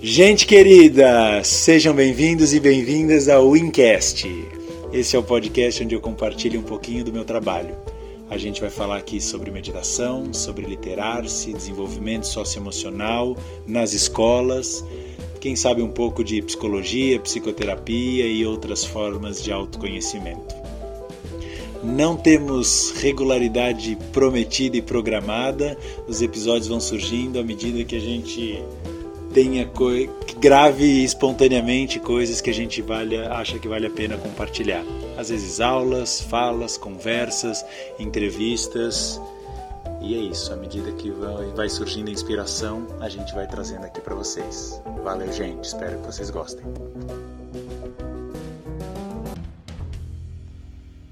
Gente querida, sejam bem-vindos e bem-vindas ao Wincast. Esse é o podcast onde eu compartilho um pouquinho do meu trabalho. A gente vai falar aqui sobre meditação, sobre literar-se, desenvolvimento socioemocional nas escolas, quem sabe um pouco de psicologia, psicoterapia e outras formas de autoconhecimento. Não temos regularidade prometida e programada, os episódios vão surgindo à medida que a gente tenha que grave espontaneamente coisas que a gente vale, acha que vale a pena compartilhar. Às vezes aulas, falas, conversas, entrevistas. E é isso, à medida que vai surgindo a inspiração, a gente vai trazendo aqui para vocês. Valeu, gente, espero que vocês gostem.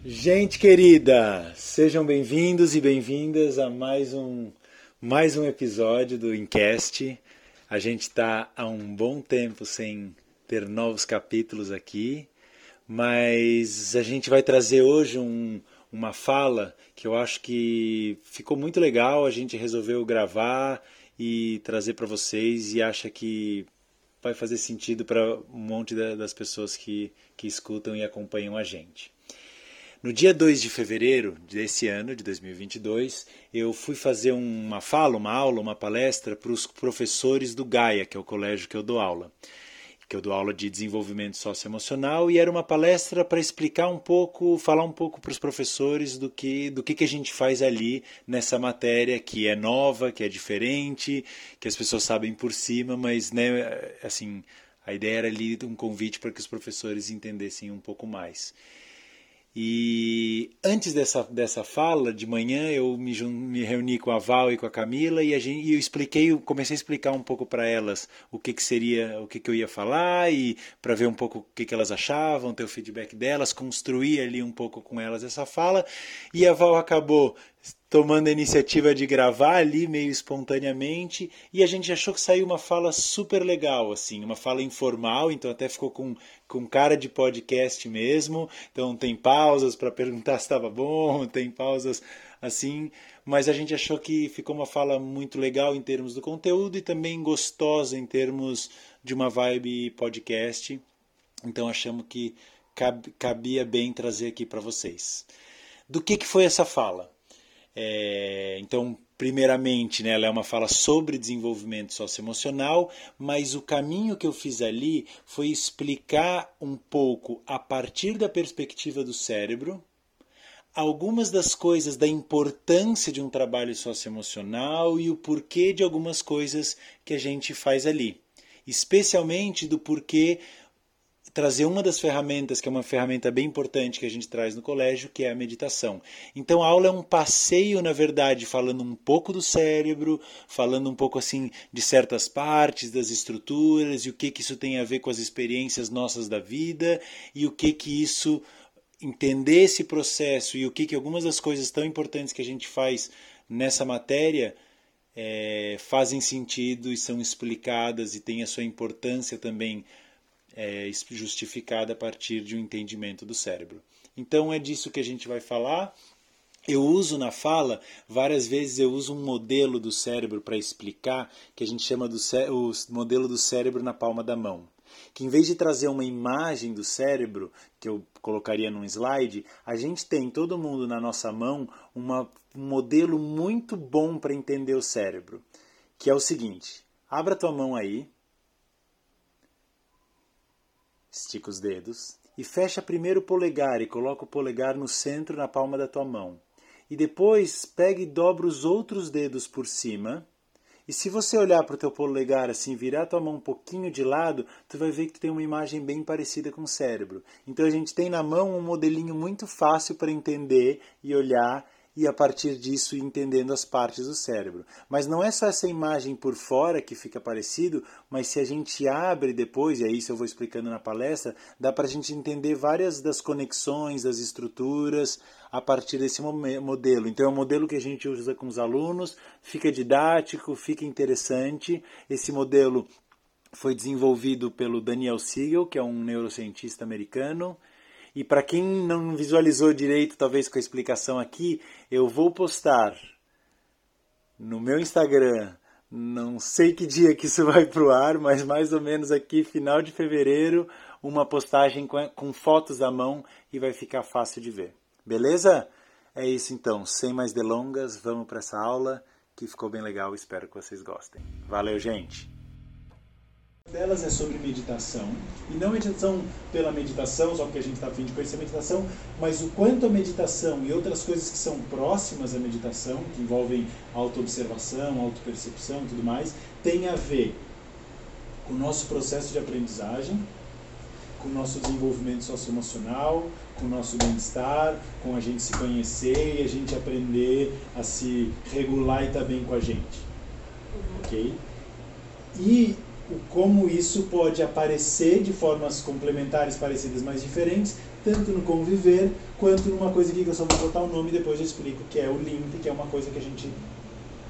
Gente querida, sejam bem-vindos e bem-vindas a mais um mais um episódio do Incast. A gente está há um bom tempo sem ter novos capítulos aqui, mas a gente vai trazer hoje um, uma fala que eu acho que ficou muito legal. A gente resolveu gravar e trazer para vocês e acha que vai fazer sentido para um monte das pessoas que, que escutam e acompanham a gente. No dia 2 de fevereiro desse ano, de 2022, eu fui fazer uma fala, uma aula, uma palestra para os professores do Gaia, que é o colégio que eu dou aula. Que eu dou aula de desenvolvimento socioemocional e era uma palestra para explicar um pouco, falar um pouco para os professores do que, do que, que a gente faz ali nessa matéria que é nova, que é diferente, que as pessoas sabem por cima, mas né, assim, a ideia era ali um convite para que os professores entendessem um pouco mais. E antes dessa, dessa fala, de manhã, eu me, me reuni com a Val e com a Camila e, a gente, e eu expliquei, comecei a explicar um pouco para elas o que, que seria, o que, que eu ia falar e para ver um pouco o que, que elas achavam, ter o feedback delas, construir ali um pouco com elas essa fala. E a Val acabou tomando a iniciativa de gravar ali meio espontaneamente e a gente achou que saiu uma fala super legal assim, uma fala informal, então até ficou com, com cara de podcast mesmo. Então tem pausas para perguntar se estava bom, tem pausas assim, mas a gente achou que ficou uma fala muito legal em termos do conteúdo e também gostosa em termos de uma vibe podcast. Então achamos que cabia bem trazer aqui para vocês. Do que, que foi essa fala? É, então, primeiramente, né, ela é uma fala sobre desenvolvimento socioemocional, mas o caminho que eu fiz ali foi explicar um pouco, a partir da perspectiva do cérebro, algumas das coisas da importância de um trabalho socioemocional e o porquê de algumas coisas que a gente faz ali. Especialmente do porquê trazer uma das ferramentas, que é uma ferramenta bem importante que a gente traz no colégio, que é a meditação. Então a aula é um passeio, na verdade, falando um pouco do cérebro, falando um pouco assim de certas partes das estruturas e o que que isso tem a ver com as experiências nossas da vida e o que que isso entender esse processo e o que que algumas das coisas tão importantes que a gente faz nessa matéria é, fazem sentido e são explicadas e têm a sua importância também é, justificada a partir de um entendimento do cérebro. Então é disso que a gente vai falar. Eu uso na fala, várias vezes eu uso um modelo do cérebro para explicar, que a gente chama do o modelo do cérebro na palma da mão. Que em vez de trazer uma imagem do cérebro, que eu colocaria num slide, a gente tem todo mundo na nossa mão uma, um modelo muito bom para entender o cérebro, que é o seguinte: abra tua mão aí, Estica os dedos e fecha primeiro o polegar e coloca o polegar no centro na palma da tua mão. E depois pega e dobra os outros dedos por cima. E se você olhar para o teu polegar assim, virar tua mão um pouquinho de lado, tu vai ver que tu tem uma imagem bem parecida com o cérebro. Então a gente tem na mão um modelinho muito fácil para entender e olhar e a partir disso entendendo as partes do cérebro. Mas não é só essa imagem por fora que fica parecido, mas se a gente abre depois, e aí isso eu vou explicando na palestra, dá para a gente entender várias das conexões, das estruturas a partir desse modelo. Então é um modelo que a gente usa com os alunos, fica didático, fica interessante. Esse modelo foi desenvolvido pelo Daniel Siegel, que é um neurocientista americano. E para quem não visualizou direito, talvez com a explicação aqui, eu vou postar no meu Instagram, Não sei que dia que isso vai pro ar, mas mais ou menos aqui, final de fevereiro, uma postagem com, com fotos da mão e vai ficar fácil de ver. Beleza? É isso então, sem mais delongas, vamos para essa aula que ficou bem legal, espero que vocês gostem. Valeu, gente! Delas é sobre meditação, e não meditação pela meditação, só porque a gente está afim de conhecer a meditação, mas o quanto a meditação e outras coisas que são próximas à meditação, que envolvem autoobservação, autopercepção e tudo mais, tem a ver com o nosso processo de aprendizagem, com o nosso desenvolvimento socioemocional, com o nosso bem-estar, com a gente se conhecer e a gente aprender a se regular e estar tá bem com a gente. Ok? E como isso pode aparecer de formas complementares, parecidas, mas diferentes, tanto no conviver quanto numa coisa aqui que eu só vou botar o nome e depois eu explico, que é o LIMP, que é uma coisa que a gente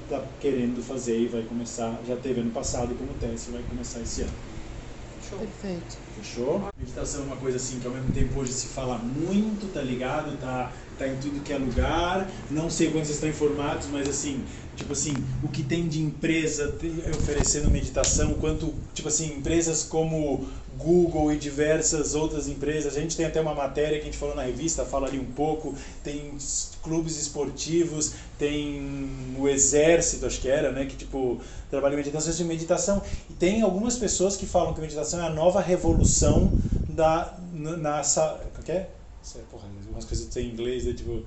está querendo fazer e vai começar, já teve ano passado como teste, vai começar esse ano. Show. Perfeito. Fechou? Meditação é uma coisa assim que ao mesmo tempo hoje se fala muito, tá ligado? Tá, tá em tudo que é lugar. Não sei quando vocês estão informados, mas assim, tipo assim, o que tem de empresa oferecendo meditação, quanto, tipo assim, empresas como Google e diversas outras empresas. A gente tem até uma matéria que a gente falou na revista, fala ali um pouco. Tem clubes esportivos, tem o exército, acho que era, né, que tipo trabalha em meditação, de meditação. E tem algumas pessoas que falam que meditação é a nova revolução da na, na que é? Porra, umas coisas em inglês, é tipo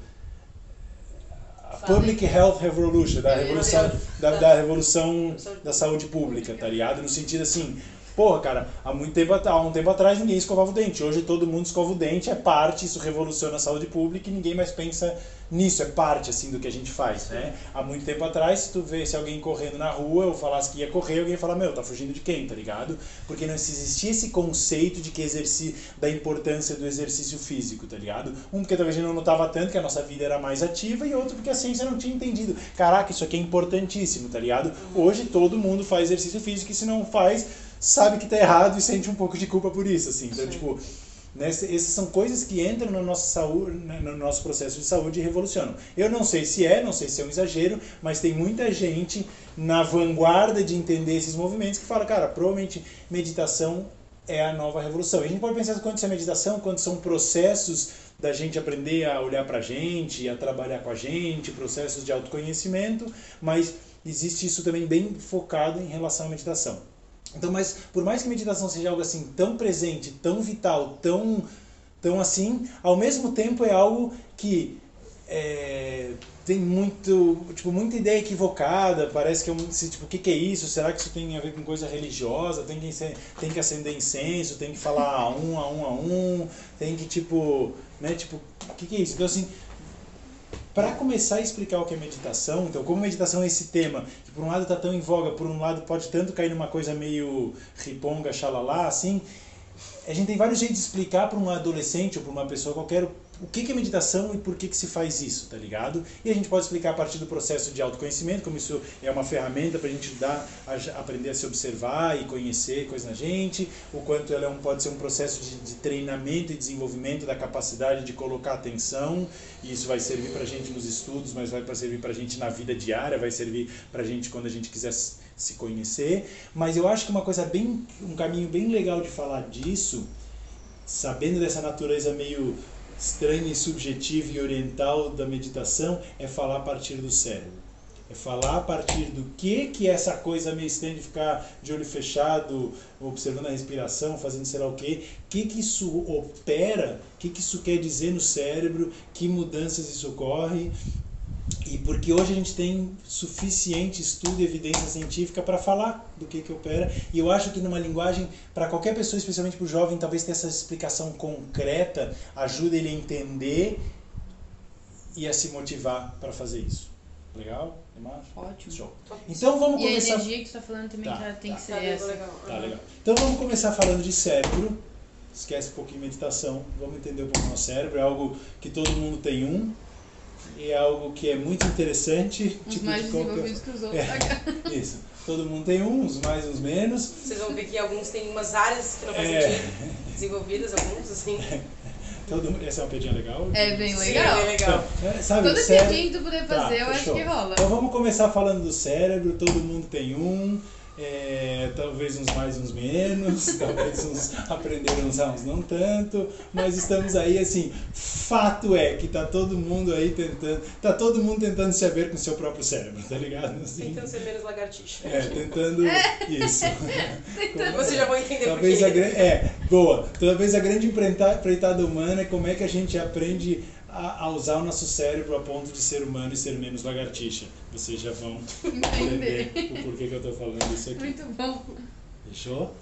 Public Health Revolution, da revolução da, da revolução da saúde pública, tá ligado? No sentido assim, Porra, cara, há muito tempo, há um tempo atrás ninguém escovava o dente. Hoje todo mundo escova o dente, é parte, isso revoluciona a saúde pública e ninguém mais pensa nisso, é parte assim do que a gente faz, né? Há muito tempo atrás, se tu vê se alguém correndo na rua, eu falasse que ia correr, alguém ia falar, meu, tá fugindo de quem, tá ligado? Porque não existia esse conceito de que exerci da importância do exercício físico, tá ligado? Um porque talvez a gente não notava tanto que a nossa vida era mais ativa e outro porque a ciência não tinha entendido. Caraca, isso aqui é importantíssimo, tá ligado? Hoje todo mundo faz exercício físico e se não faz, sabe que tá errado e sente um pouco de culpa por isso, assim. Então, Sim. tipo, né, essas são coisas que entram no nosso, saúde, né, no nosso processo de saúde e revolucionam. Eu não sei se é, não sei se é um exagero, mas tem muita gente na vanguarda de entender esses movimentos que fala, cara, provavelmente meditação é a nova revolução. E a gente pode pensar quanto isso é meditação, quanto são processos da gente aprender a olhar para a gente, a trabalhar com a gente, processos de autoconhecimento, mas existe isso também bem focado em relação à meditação. Então, mas por mais que meditação seja algo assim tão presente, tão vital, tão, tão assim, ao mesmo tempo é algo que é, tem muito, tipo, muita ideia equivocada, parece que é um, tipo, o que, que é isso? Será que isso tem a ver com coisa religiosa? Tem que, tem que acender incenso, tem que falar a um, a um, a um, tem que, tipo, né, tipo, o que, que é isso? Então, assim, para começar a explicar o que é meditação, então como meditação é esse tema, que por um lado está tão em voga, por um lado pode tanto cair numa coisa meio riponga, xalala, assim, a gente tem vários jeitos de explicar para um adolescente ou para uma pessoa qualquer o que é meditação e por que, que se faz isso, tá ligado? E a gente pode explicar a partir do processo de autoconhecimento, como isso é uma ferramenta para a gente dar, a, aprender a se observar e conhecer coisas na gente, o quanto ela é um, pode ser um processo de, de treinamento e desenvolvimento da capacidade de colocar atenção, e isso vai servir para a gente nos estudos, mas vai servir para a gente na vida diária, vai servir para a gente quando a gente quiser se conhecer. Mas eu acho que uma coisa bem, um caminho bem legal de falar disso, sabendo dessa natureza meio estranha e subjetiva e oriental da meditação é falar a partir do cérebro. É falar a partir do que que essa coisa meio estranha de ficar de olho fechado, observando a respiração, fazendo sei lá o quê, que que isso opera, que que isso quer dizer no cérebro, que mudanças isso ocorre, e porque hoje a gente tem suficiente estudo e evidência científica para falar do que, que opera. E eu acho que numa linguagem, para qualquer pessoa, especialmente para o jovem, talvez ter essa explicação concreta ajuda ele a entender e a se motivar para fazer isso. Legal? Ótimo. Show. Então vamos e começar. E a energia que você está falando também tá, já tem tá. que ser tá essa. Legal. Tá legal. Então vamos começar falando de cérebro. Esquece um pouquinho de meditação. Vamos entender um pouco o nosso cérebro. É algo que todo mundo tem um é algo que é muito interessante. Uns tipo mais de desenvolvidos que os outros. É, isso. Todo mundo tem uns, mais, uns menos. Vocês vão ver que alguns têm umas áreas que não fazem é. sentido, desenvolvidas, alguns, assim. Todo, essa é uma piadinha legal? É bem Sim, legal. é legal. Então, é, sabe, Todo o cérebro- piadinho que tu puder Tá, fazer, eu acho fechou. que rola. Então vamos começar falando do cérebro, todo mundo tem um, é, talvez uns mais, uns menos, talvez uns aprenderam a usar, uns não tanto, mas estamos aí assim, fato é que tá todo mundo aí tentando, tá todo mundo tentando se haver com o seu próprio cérebro, tá ligado? Assim, Tentando ser menos lagartixa. é, tentando isso. Vocês já vão entender por Talvez quê. a grande. É, boa. Talvez a grande empreita- empreitada humana é como é que a gente aprende a, a usar o nosso cérebro a ponto de ser humano e ser menos lagartixa. Vocês já vão entender o porquê que eu tô falando isso aqui. Muito bom. Fechou?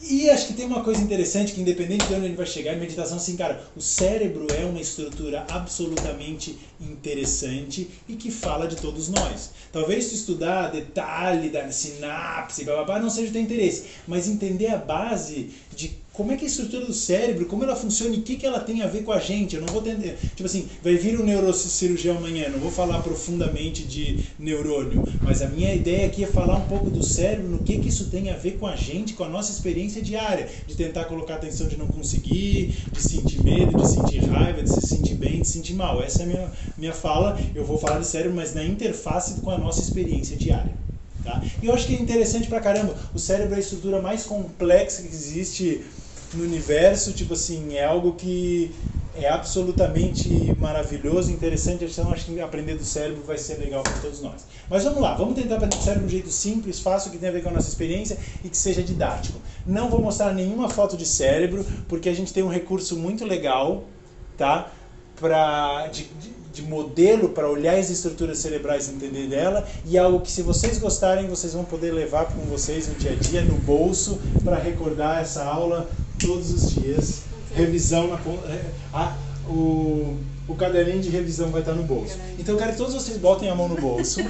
E acho que tem uma coisa interessante que independente de onde a gente vai chegar em meditação, assim, cara, o cérebro é uma estrutura absolutamente interessante e que fala de todos nós. Talvez tu estudar detalhe da sinapse, blá, blá, blá, não seja o teu interesse, mas entender a base de como é que é a estrutura do cérebro, como ela funciona e o que, que ela tem a ver com a gente. Eu não vou entender. Tipo assim, vai vir um neurocirurgião amanhã, não vou falar profundamente de neurônio, mas a minha ideia aqui é falar um pouco do cérebro, no que, que isso tem a ver com a gente, com a nossa experiência diária, de tentar colocar atenção de não conseguir, de sentir medo, de sentir raiva, de se sentir bem, de se sentir mal. Essa é a minha, minha fala. Eu vou falar de cérebro, mas na interface com a nossa experiência diária. Tá? E eu acho que é interessante pra caramba. O cérebro é a estrutura mais complexa que existe no universo. Tipo assim, é algo que é absolutamente maravilhoso, interessante. Então, acho que aprender do cérebro vai ser legal para todos nós. Mas vamos lá, vamos tentar aprender do cérebro de um jeito simples, fácil, que tenha a ver com a nossa experiência e que seja didático. Não vou mostrar nenhuma foto de cérebro, porque a gente tem um recurso muito legal, tá? Pra, de, de- de modelo para olhar as estruturas cerebrais e entender dela e é algo que se vocês gostarem vocês vão poder levar com vocês no dia a dia no bolso para recordar essa aula todos os dias revisão na é, a, o, o caderninho de revisão vai estar no bolso então eu quero que todos vocês botem a mão no bolso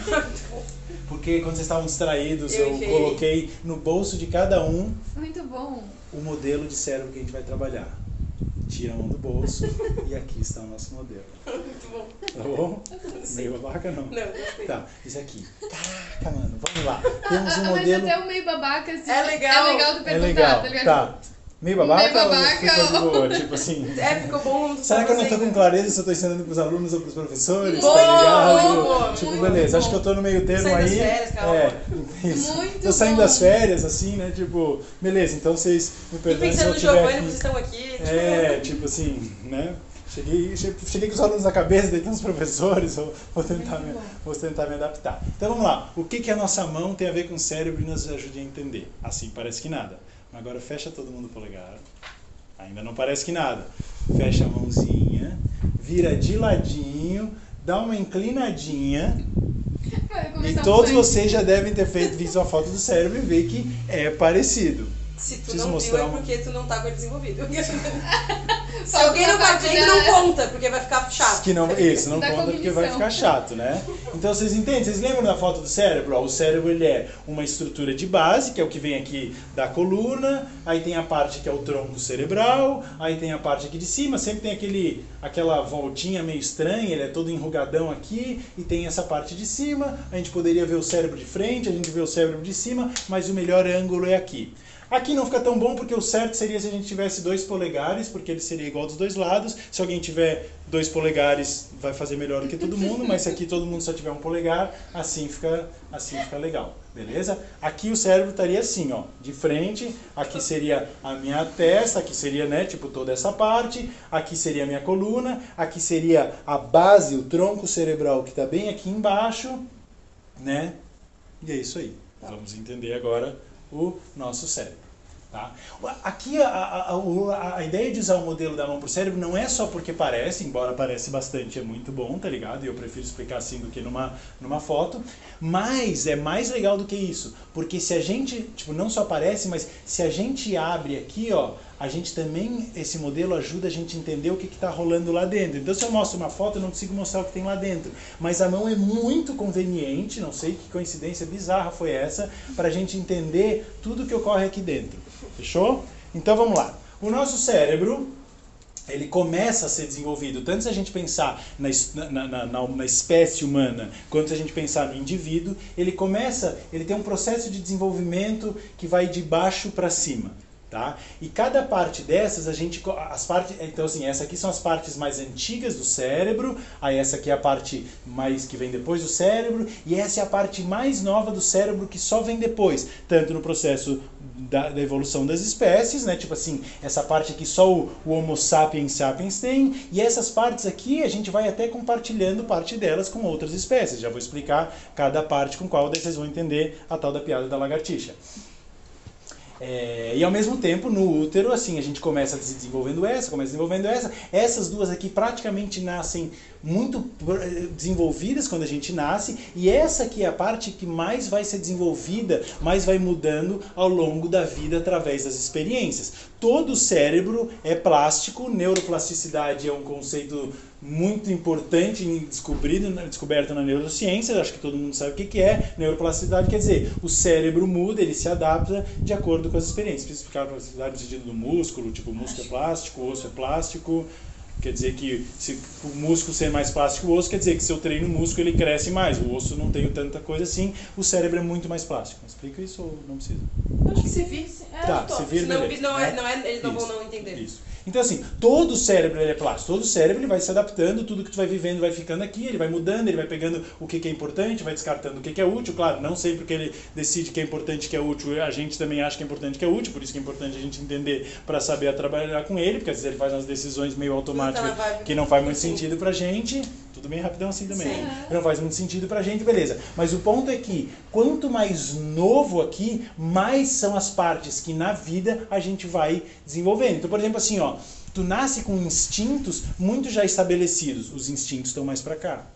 porque quando vocês estavam distraídos Eu eu coloquei no bolso de cada um Muito bom. o modelo de cérebro que a gente vai trabalhar tira a mão do bolso e aqui está o nosso modelo Muito bom. Tá bom? Meio babaca não. Não, gostei. Tá, isso aqui. Caraca, mano, vamos lá. Temos um Ah, mas modelo. até o meio babaca assim, É legal. é legal tu É perguntar, legal. tá ligado? Tá. Meio babaca, Meio babaca ou boa? Tipo assim. É, ficou bom. Será que eu não tô com clareza se eu tô ensinando pros alunos ou pros professores? Boa, tá ligado? boa, tipo, beleza, bom. acho que eu tô no meio termo Saindo das aí. férias, calma. é, isso. Muito tô saindo bom. das férias, assim, né? Tipo, beleza, então vocês me E perdoem se pensando eu no Giovanni, vocês estão aqui. tipo, É, tipo assim, né? Cheguei, che- cheguei com os alunos na cabeça, tem uns professores, vou, vou, tentar me, vou tentar me adaptar. Então vamos lá, o que, que a nossa mão tem a ver com o cérebro e nos ajude a entender? Assim parece que nada. Agora fecha todo mundo o polegar. Ainda não parece que nada. Fecha a mãozinha, vira de ladinho, dá uma inclinadinha e todos vocês já devem ter feito visto a foto do cérebro e ver que é parecido. Se tu Preciso não mostrar viu, é porque tu não tá com ele desenvolvido. Se alguém não tá vendo, não conta, porque vai ficar chato. Que não, isso, não Da conta porque vai cognição. ficar chato, né? Então vocês entendem? Vocês lembram da foto do cérebro? Ó, o cérebro ele é uma estrutura de base, que é o que vem aqui da coluna, aí tem a parte que é o tronco cerebral, aí tem a parte aqui de cima, sempre tem aquele, aquela voltinha meio estranha, ele é todo enrugadão aqui, e tem essa parte de cima, a gente poderia ver o cérebro de frente, a gente vê o cérebro de cima, mas o melhor ângulo é aqui. Aqui não fica tão bom porque o certo seria se a gente tivesse dois polegares, porque ele seria igual dos dois lados. Se alguém tiver dois polegares, vai fazer melhor do que todo mundo, mas se aqui todo mundo só tiver um polegar, assim fica, assim fica legal, beleza? Aqui o cérebro estaria assim, ó, de frente, aqui seria a minha testa, aqui seria, né, tipo toda essa parte, aqui seria a minha coluna, aqui seria a base, o tronco cerebral que está bem aqui embaixo, né? E é isso aí. Vamos entender agora o nosso cérebro. Tá? Aqui a, a, a, ideia de usar o modelo da mão para o cérebro não é só porque parece, embora parece bastante, é muito bom, tá ligado? E eu prefiro explicar assim do que numa, numa foto. Mas é mais legal do que isso. Porque se a gente, tipo, não só parece, mas se a gente abre aqui, ó, a gente também, esse modelo ajuda a gente a entender o que está rolando lá dentro. Então, se eu mostro uma foto, eu não consigo mostrar o que tem lá dentro. Mas a mão é muito conveniente, não sei que coincidência bizarra foi essa, para a gente entender tudo que ocorre aqui dentro. Fechou? Então, vamos lá. O nosso cérebro, ele começa a ser desenvolvido, tanto se a gente pensar na, na, na- na espécie humana, quanto se a gente pensar no indivíduo, ele começa, ele tem um processo de desenvolvimento que vai de baixo para cima. Tá? E cada parte dessas a gente as partes então assim essa aqui são as partes mais antigas do cérebro aí essa aqui é a parte mais que vem depois do cérebro e essa é a parte mais nova do cérebro que só vem depois tanto no processo da, da evolução das espécies né? Tipo assim essa parte aqui só o, o Homo sapiens sapiens tem e essas partes aqui a gente vai até compartilhando parte delas com outras espécies. Já vou explicar cada parte com qual daí vocês vão entender a tal da piada da lagartixa é, e ao mesmo tempo, no útero, assim, a gente começa se desenvolvendo essa, começa desenvolvendo essa. Essas duas aqui praticamente nascem muito eh, desenvolvidas quando a gente nasce, e essa aqui é a parte que mais vai ser desenvolvida, mais vai mudando ao longo da vida através das experiências. Todo o cérebro é plástico, neuroplasticidade é um conceito muito importante descobrido, descoberto na neurociência, acho que todo mundo sabe o que é. Neuroplasticidade quer dizer, o cérebro muda, ele se adapta de acordo com as experiências. Preciso explicar a plasticidade do músculo, tipo, músculo é plástico, osso é plástico. Quer dizer que se o músculo ser mais plástico que o osso, quer dizer que se eu treino o músculo ele cresce mais. O osso não tem tanta coisa assim, o cérebro é muito mais plástico. Explica isso ou não precisa? Acho que se vir. É, Tá, Top. se vir, Senão, beleza. não é, É. não é, eles não Isso. vão não entender. Isso. Então assim, todo o cérebro ele é plástico, todo o cérebro ele vai se adaptando, tudo que tu vai vivendo vai ficando aqui, ele vai mudando, ele vai pegando o que, que é importante, vai descartando o que, que é útil, claro, não sempre que ele decide que é importante que é útil, a gente também acha que é importante que é útil, por isso que é importante a gente entender para saber trabalhar com ele, porque às vezes ele faz umas decisões meio automáticas Tá na vibe. que não faz muito Sim. sentido pra gente. Tudo bem rapidão assim também. Sim. né? Não faz muito sentido pra gente, beleza. Mas o ponto é que quanto mais novo aqui, mais são as partes que na vida a gente vai desenvolvendo. Então, por exemplo, assim, ó, tu nasce com instintos muito já estabelecidos. Os instintos estão mais pra cá.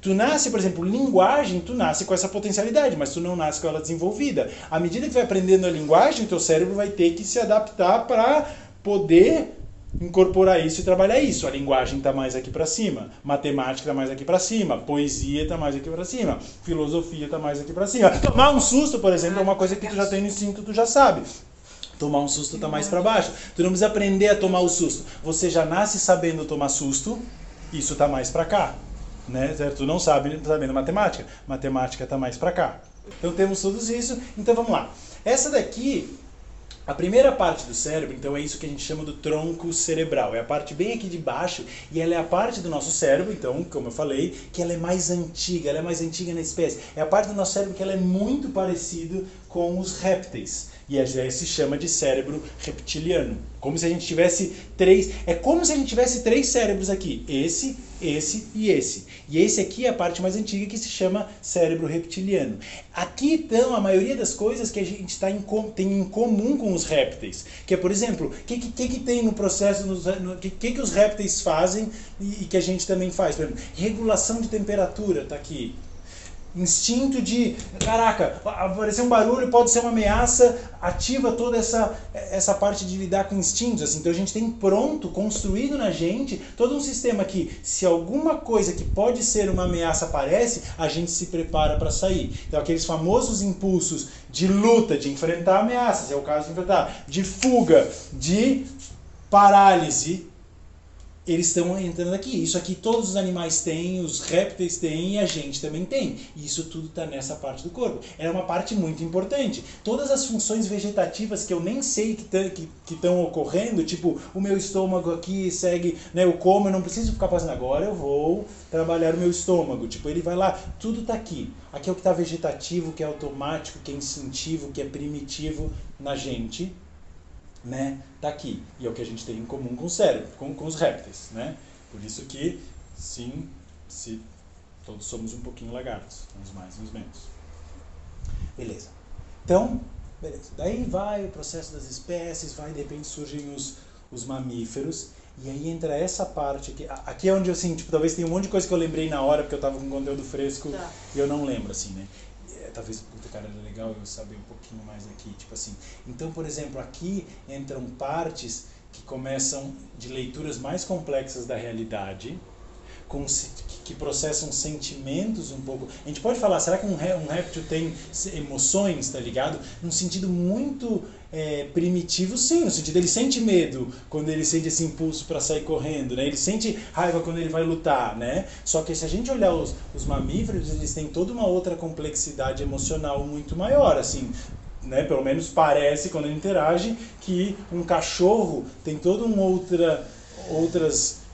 Tu nasce, por exemplo, linguagem, tu nasce com essa potencialidade, mas tu não nasce com ela desenvolvida. À medida que vai aprendendo a linguagem, teu cérebro vai ter que se adaptar para poder incorporar isso e trabalhar isso. A linguagem está mais aqui para cima, matemática está mais aqui para cima, poesia está mais aqui para cima, filosofia está mais aqui para cima. Tomar um susto, por exemplo, é uma coisa que tu já tem no instinto, tu já sabe. Tomar um susto está mais para baixo. Tu não precisa aprender a tomar o susto. Você já nasce sabendo tomar susto, isso está mais para cá. Né? Certo? Tu não sabe sabendo matemática, matemática está mais para cá. Então temos tudo isso. Então vamos lá. Essa daqui a primeira parte do cérebro, então, é isso que a gente chama do tronco cerebral. É a parte bem aqui de baixo e ela é a parte do nosso cérebro, então, como eu falei, que ela é mais antiga, ela é mais antiga na espécie. É a parte do nosso cérebro que ela é muito parecido com os répteis. E ela se chama de cérebro reptiliano. Como se a gente tivesse três. É como se a gente tivesse três cérebros aqui: esse, esse e esse. E esse aqui é a parte mais antiga que se chama cérebro reptiliano. Aqui estão a maioria das coisas que a gente tá em, tem em comum com os répteis. Que é, por exemplo, o que, que, que, tem no processo, no que, que, que os répteis fazem e, e que a gente também faz? Por exemplo, regulação de temperatura está aqui instinto de caraca, aparecer um barulho pode ser uma ameaça, ativa toda essa essa parte de lidar com instintos, assim. Então a gente tem pronto, construído na gente todo um sistema que se alguma coisa que pode ser uma ameaça aparece, a gente se prepara para sair. Então aqueles famosos impulsos de luta, de enfrentar ameaças, é o caso de enfrentar, de fuga, de parálise, eles estão entrando aqui. Isso aqui todos os animais têm, os répteis têm e a gente também tem. E isso tudo está nessa parte do corpo. É uma parte muito importante. Todas as funções vegetativas que eu nem sei que estão que, que ocorrendo, tipo o meu estômago aqui segue, né, eu como, eu não preciso ficar fazendo agora, eu vou trabalhar o meu estômago. Tipo, ele vai lá, tudo está aqui. Aqui é o que está vegetativo, que é automático, que é instintivo, que é primitivo na gente né, tá aqui. E é o que a gente tem em comum com o cérebro, com, com os répteis, né? Por isso que, sim, se todos somos um pouquinho lagartos, uns mais e uns menos. Beleza. Então, beleza. Daí vai o processo das espécies, vai, de repente surgem os, os mamíferos, e aí entra essa parte aqui. Aqui é onde, assim, tipo, talvez tenha um monte de coisa que eu lembrei na hora, porque eu tava com conteúdo fresco, Tá. e eu não lembro, assim, né? Talvez, puta, cara, era legal eu saber um pouquinho mais aqui, tipo assim. Então, por exemplo, aqui entram partes que começam de leituras mais complexas da realidade, com, que, processam sentimentos um pouco. A gente pode falar, será que um, ré- um réptil tem emoções, tá ligado? Num sentido muito é, primitivo, sim, no sentido ele sente medo quando ele sente esse impulso para sair correndo, né? Ele sente raiva quando ele vai lutar, né? Só que se a gente olhar os, os mamíferos, eles têm toda uma outra complexidade emocional muito maior, assim né, pelo menos parece quando ele interage, que um cachorro tem toda uma outra, outras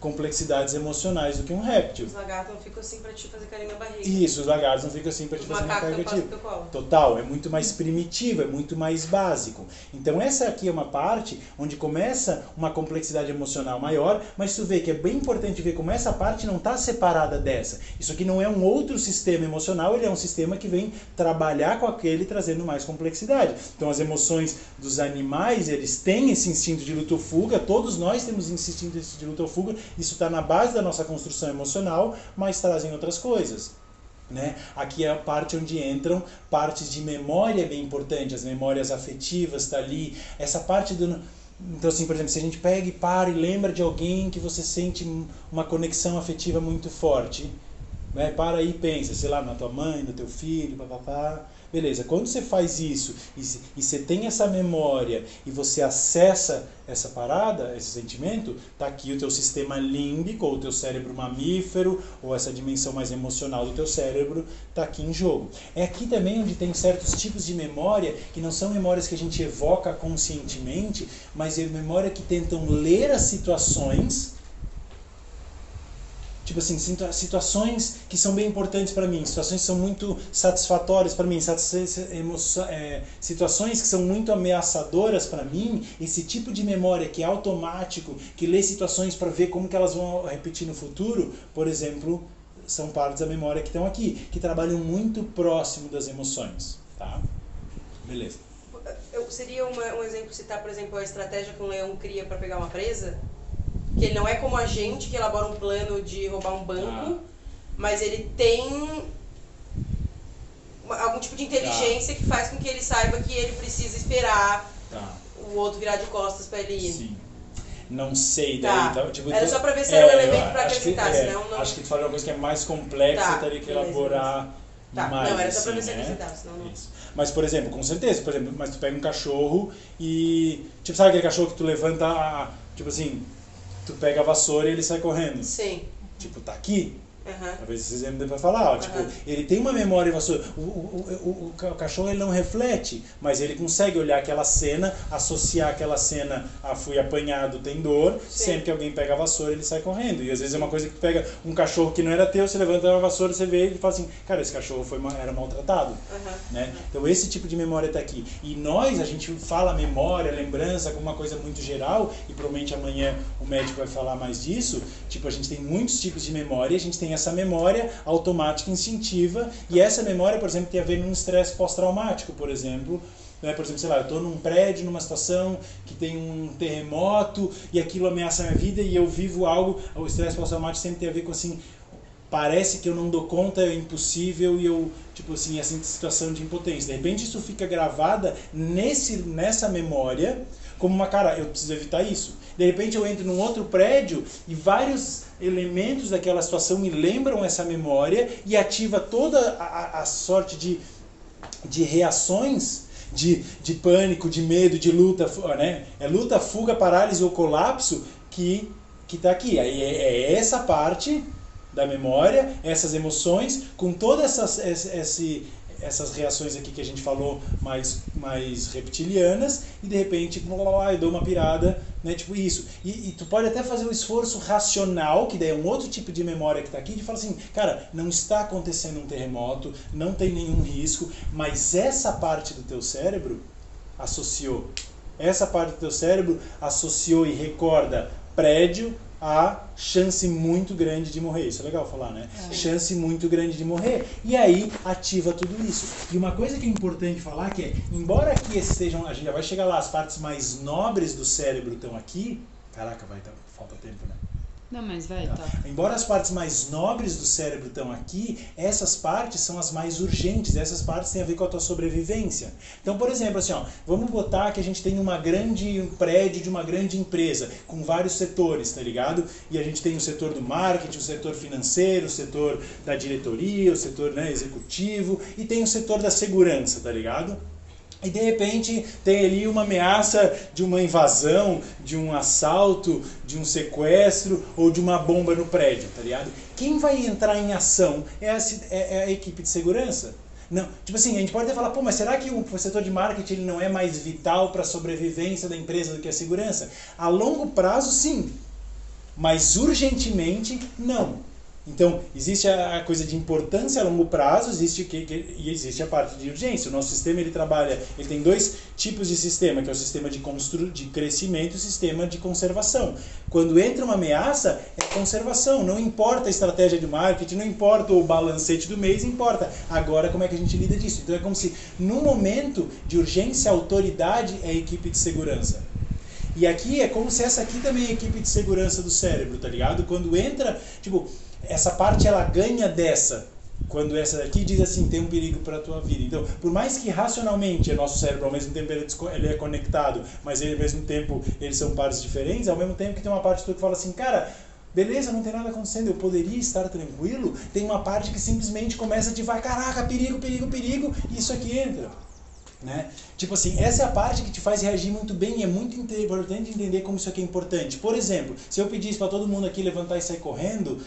complexidades emocionais do que um réptil. Os lagartos não ficam assim pra te fazer carinho na barriga. Isso, os lagartos não ficam assim para te fazer uma carga colo. Total, é muito mais primitivo, é muito mais básico. Então essa aqui é uma parte onde começa uma complexidade emocional maior, mas tu vê que é bem importante ver como essa parte não está separada dessa. Isso aqui não é um outro sistema emocional, ele é um sistema que vem trabalhar com aquele trazendo mais complexidade. Então as emoções dos animais, eles têm esse instinto de luta ou fuga, todos nós temos esse instinto de luta ou fuga, isso está na base da nossa construção emocional, mas trazem outras coisas. Né? Aqui é a parte onde entram partes de memória bem importante, as memórias afetivas está ali, essa parte do então assim, por exemplo, se a gente pega e para e lembra de alguém que você sente uma conexão afetiva muito forte, né? Para aí e pensa, sei lá, na tua mãe, no teu filho, papapá. Beleza, quando você faz isso e, e você tem essa memória e você acessa essa parada, esse sentimento, tá aqui o teu sistema límbico, ou o teu cérebro mamífero, ou essa dimensão mais emocional do teu cérebro, tá aqui em jogo. É aqui também onde tem certos tipos de memória que não são memórias que a gente evoca conscientemente, mas é memória que tentam ler as situações tipo assim, situa- situações que são bem importantes para mim, situações que são muito satisfatórias para mim, é, situações que são muito ameaçadoras para mim, esse tipo de memória que é automático, que lê situações para ver como que elas vão repetir no futuro, por exemplo, são partes da memória que estão aqui, que trabalham muito próximo das emoções, tá? Beleza. Eu, seria uma- um exemplo citar, por exemplo, a estratégia que um leão cria para pegar uma presa? Que ele não é como a gente que elabora um plano de roubar um banco, Tá. mas ele tem algum tipo de inteligência que faz com que ele saiba que ele precisa esperar Tá. o outro virar de costas para ele ir. Sim. Não sei, Tá. daí, tá, tipo, Era só pra ver se era um elemento pra acho que- acrescentar, é, senão não- Acho que tu falou uma coisa que é mais complexa, Tá, eu teria que elaborar Tá, mais. não, era só pra assim, ver se né? acrescentava, senão não. Isso. Mas, por exemplo, com certeza, por exemplo, mas tu pega um cachorro e. Tipo, sabe aquele cachorro que tu levanta a. Tipo assim, tu pega a vassoura e ele sai correndo. Sim. Tipo, tá aqui. Aham. Talvez vocês lembrem pra falar, ó, tipo, ele tem uma memória vassoura. O, o, o, o, o ca- o cachorro ele não reflete, mas ele consegue olhar aquela cena, associar aquela cena a fui apanhado, tem dor, Sim. sempre que alguém pega a vassoura ele sai correndo. E às vezes é uma coisa que tu pega um cachorro que não era teu, você levanta a vassoura, você vê e fala assim, cara, esse cachorro foi, era maltratado. Aham. Né? Então esse tipo de memória está aqui. E nós, a gente fala memória, lembrança como uma coisa muito geral, e provavelmente amanhã o médico vai falar mais disso. Tipo, a gente tem muitos tipos de memória, a gente tem essa memória automática, instintiva, e essa memória, por exemplo, tem a ver num estresse pós-traumático, por exemplo. Né? Por exemplo, sei lá, eu estou num prédio, numa situação que tem um terremoto e aquilo ameaça a minha vida e eu vivo algo. O estresse pós-traumático sempre tem a ver com assim, parece que eu não dou conta, é impossível e eu, tipo assim, essa situação de impotência. De repente isso fica gravada nesse, nessa memória como uma cara, eu preciso evitar isso. De repente eu entro num outro prédio e vários elementos daquela situação me lembram essa memória e ativa toda a, a- sorte de, de reações de, de pânico, de medo, de luta, né? É luta, fuga, parálise ou colapso que que está aqui. Aí é, é essa parte da memória, essas emoções, com todas essas, esse, esse- essas reações aqui que a gente falou mais, mais reptilianas, e de repente blá, blá, blá, eu dou uma pirada, né? Tipo isso. E, e tu pode até fazer um esforço racional, que daí é um outro tipo de memória que está aqui, de falar assim, cara, não está acontecendo um terremoto, não tem nenhum risco, mas essa parte do teu cérebro associou. Essa parte do teu cérebro associou e recorda prédio a chance muito grande de morrer. Isso é legal falar, né? Chance muito grande de morrer. E aí ativa tudo isso. E uma coisa que é importante falar que é, embora aqui esses sejam, a gente já vai chegar lá, as partes mais nobres do cérebro estão aqui. Caraca, vai, tá, falta tempo, né? Não, mas vai, Tá. Embora as partes mais nobres do cérebro estão aqui, essas partes são as mais urgentes, essas partes têm a ver com a tua sobrevivência. Então, por exemplo, assim, ó, vamos botar que a gente tem uma grande um prédio de uma grande empresa, com vários setores, tá ligado? E a gente tem o setor do marketing, o setor financeiro, o setor da diretoria, o setor né, executivo, e tem o setor da segurança, tá ligado? E de repente tem ali uma ameaça de uma invasão, de um assalto, de um sequestro ou de uma bomba no prédio, tá ligado? Quem vai entrar em ação é a, é- é a equipe de segurança. Não, tipo assim, a gente pode até falar, pô, mas será que o setor de marketing ele não é mais vital para a sobrevivência da empresa do que a segurança? A longo prazo, sim. Mas urgentemente, não. Então, existe a coisa de importância a longo prazo, existe que, que, e existe a parte de urgência. O nosso sistema ele trabalha, ele tem dois tipos de sistema, que é o sistema de, constru, de crescimento e o sistema de conservação. Quando entra uma ameaça, é conservação. Não importa a estratégia de marketing, não importa o balancete do mês, importa. Agora, como é que a gente lida disso? Então, é como se, no momento de urgência, a autoridade é a equipe de segurança. E aqui é como se essa aqui também é a equipe de segurança do cérebro, tá ligado? Quando entra, tipo, essa parte ela ganha dessa quando essa daqui diz assim tem um perigo para a tua vida então por mais que racionalmente o nosso cérebro ao mesmo tempo ele é conectado mas ele, ao mesmo tempo eles são partes diferentes ao mesmo tempo que tem uma parte tua que fala assim cara beleza não tem nada acontecendo eu poderia estar tranquilo tem uma parte que simplesmente começa a te vai caraca perigo perigo perigo e isso aqui entra né? Tipo assim, essa é a parte que te faz reagir muito bem e é muito importante entender como isso aqui é importante. Por exemplo, se eu pedisse para todo mundo aqui levantar e sair correndo,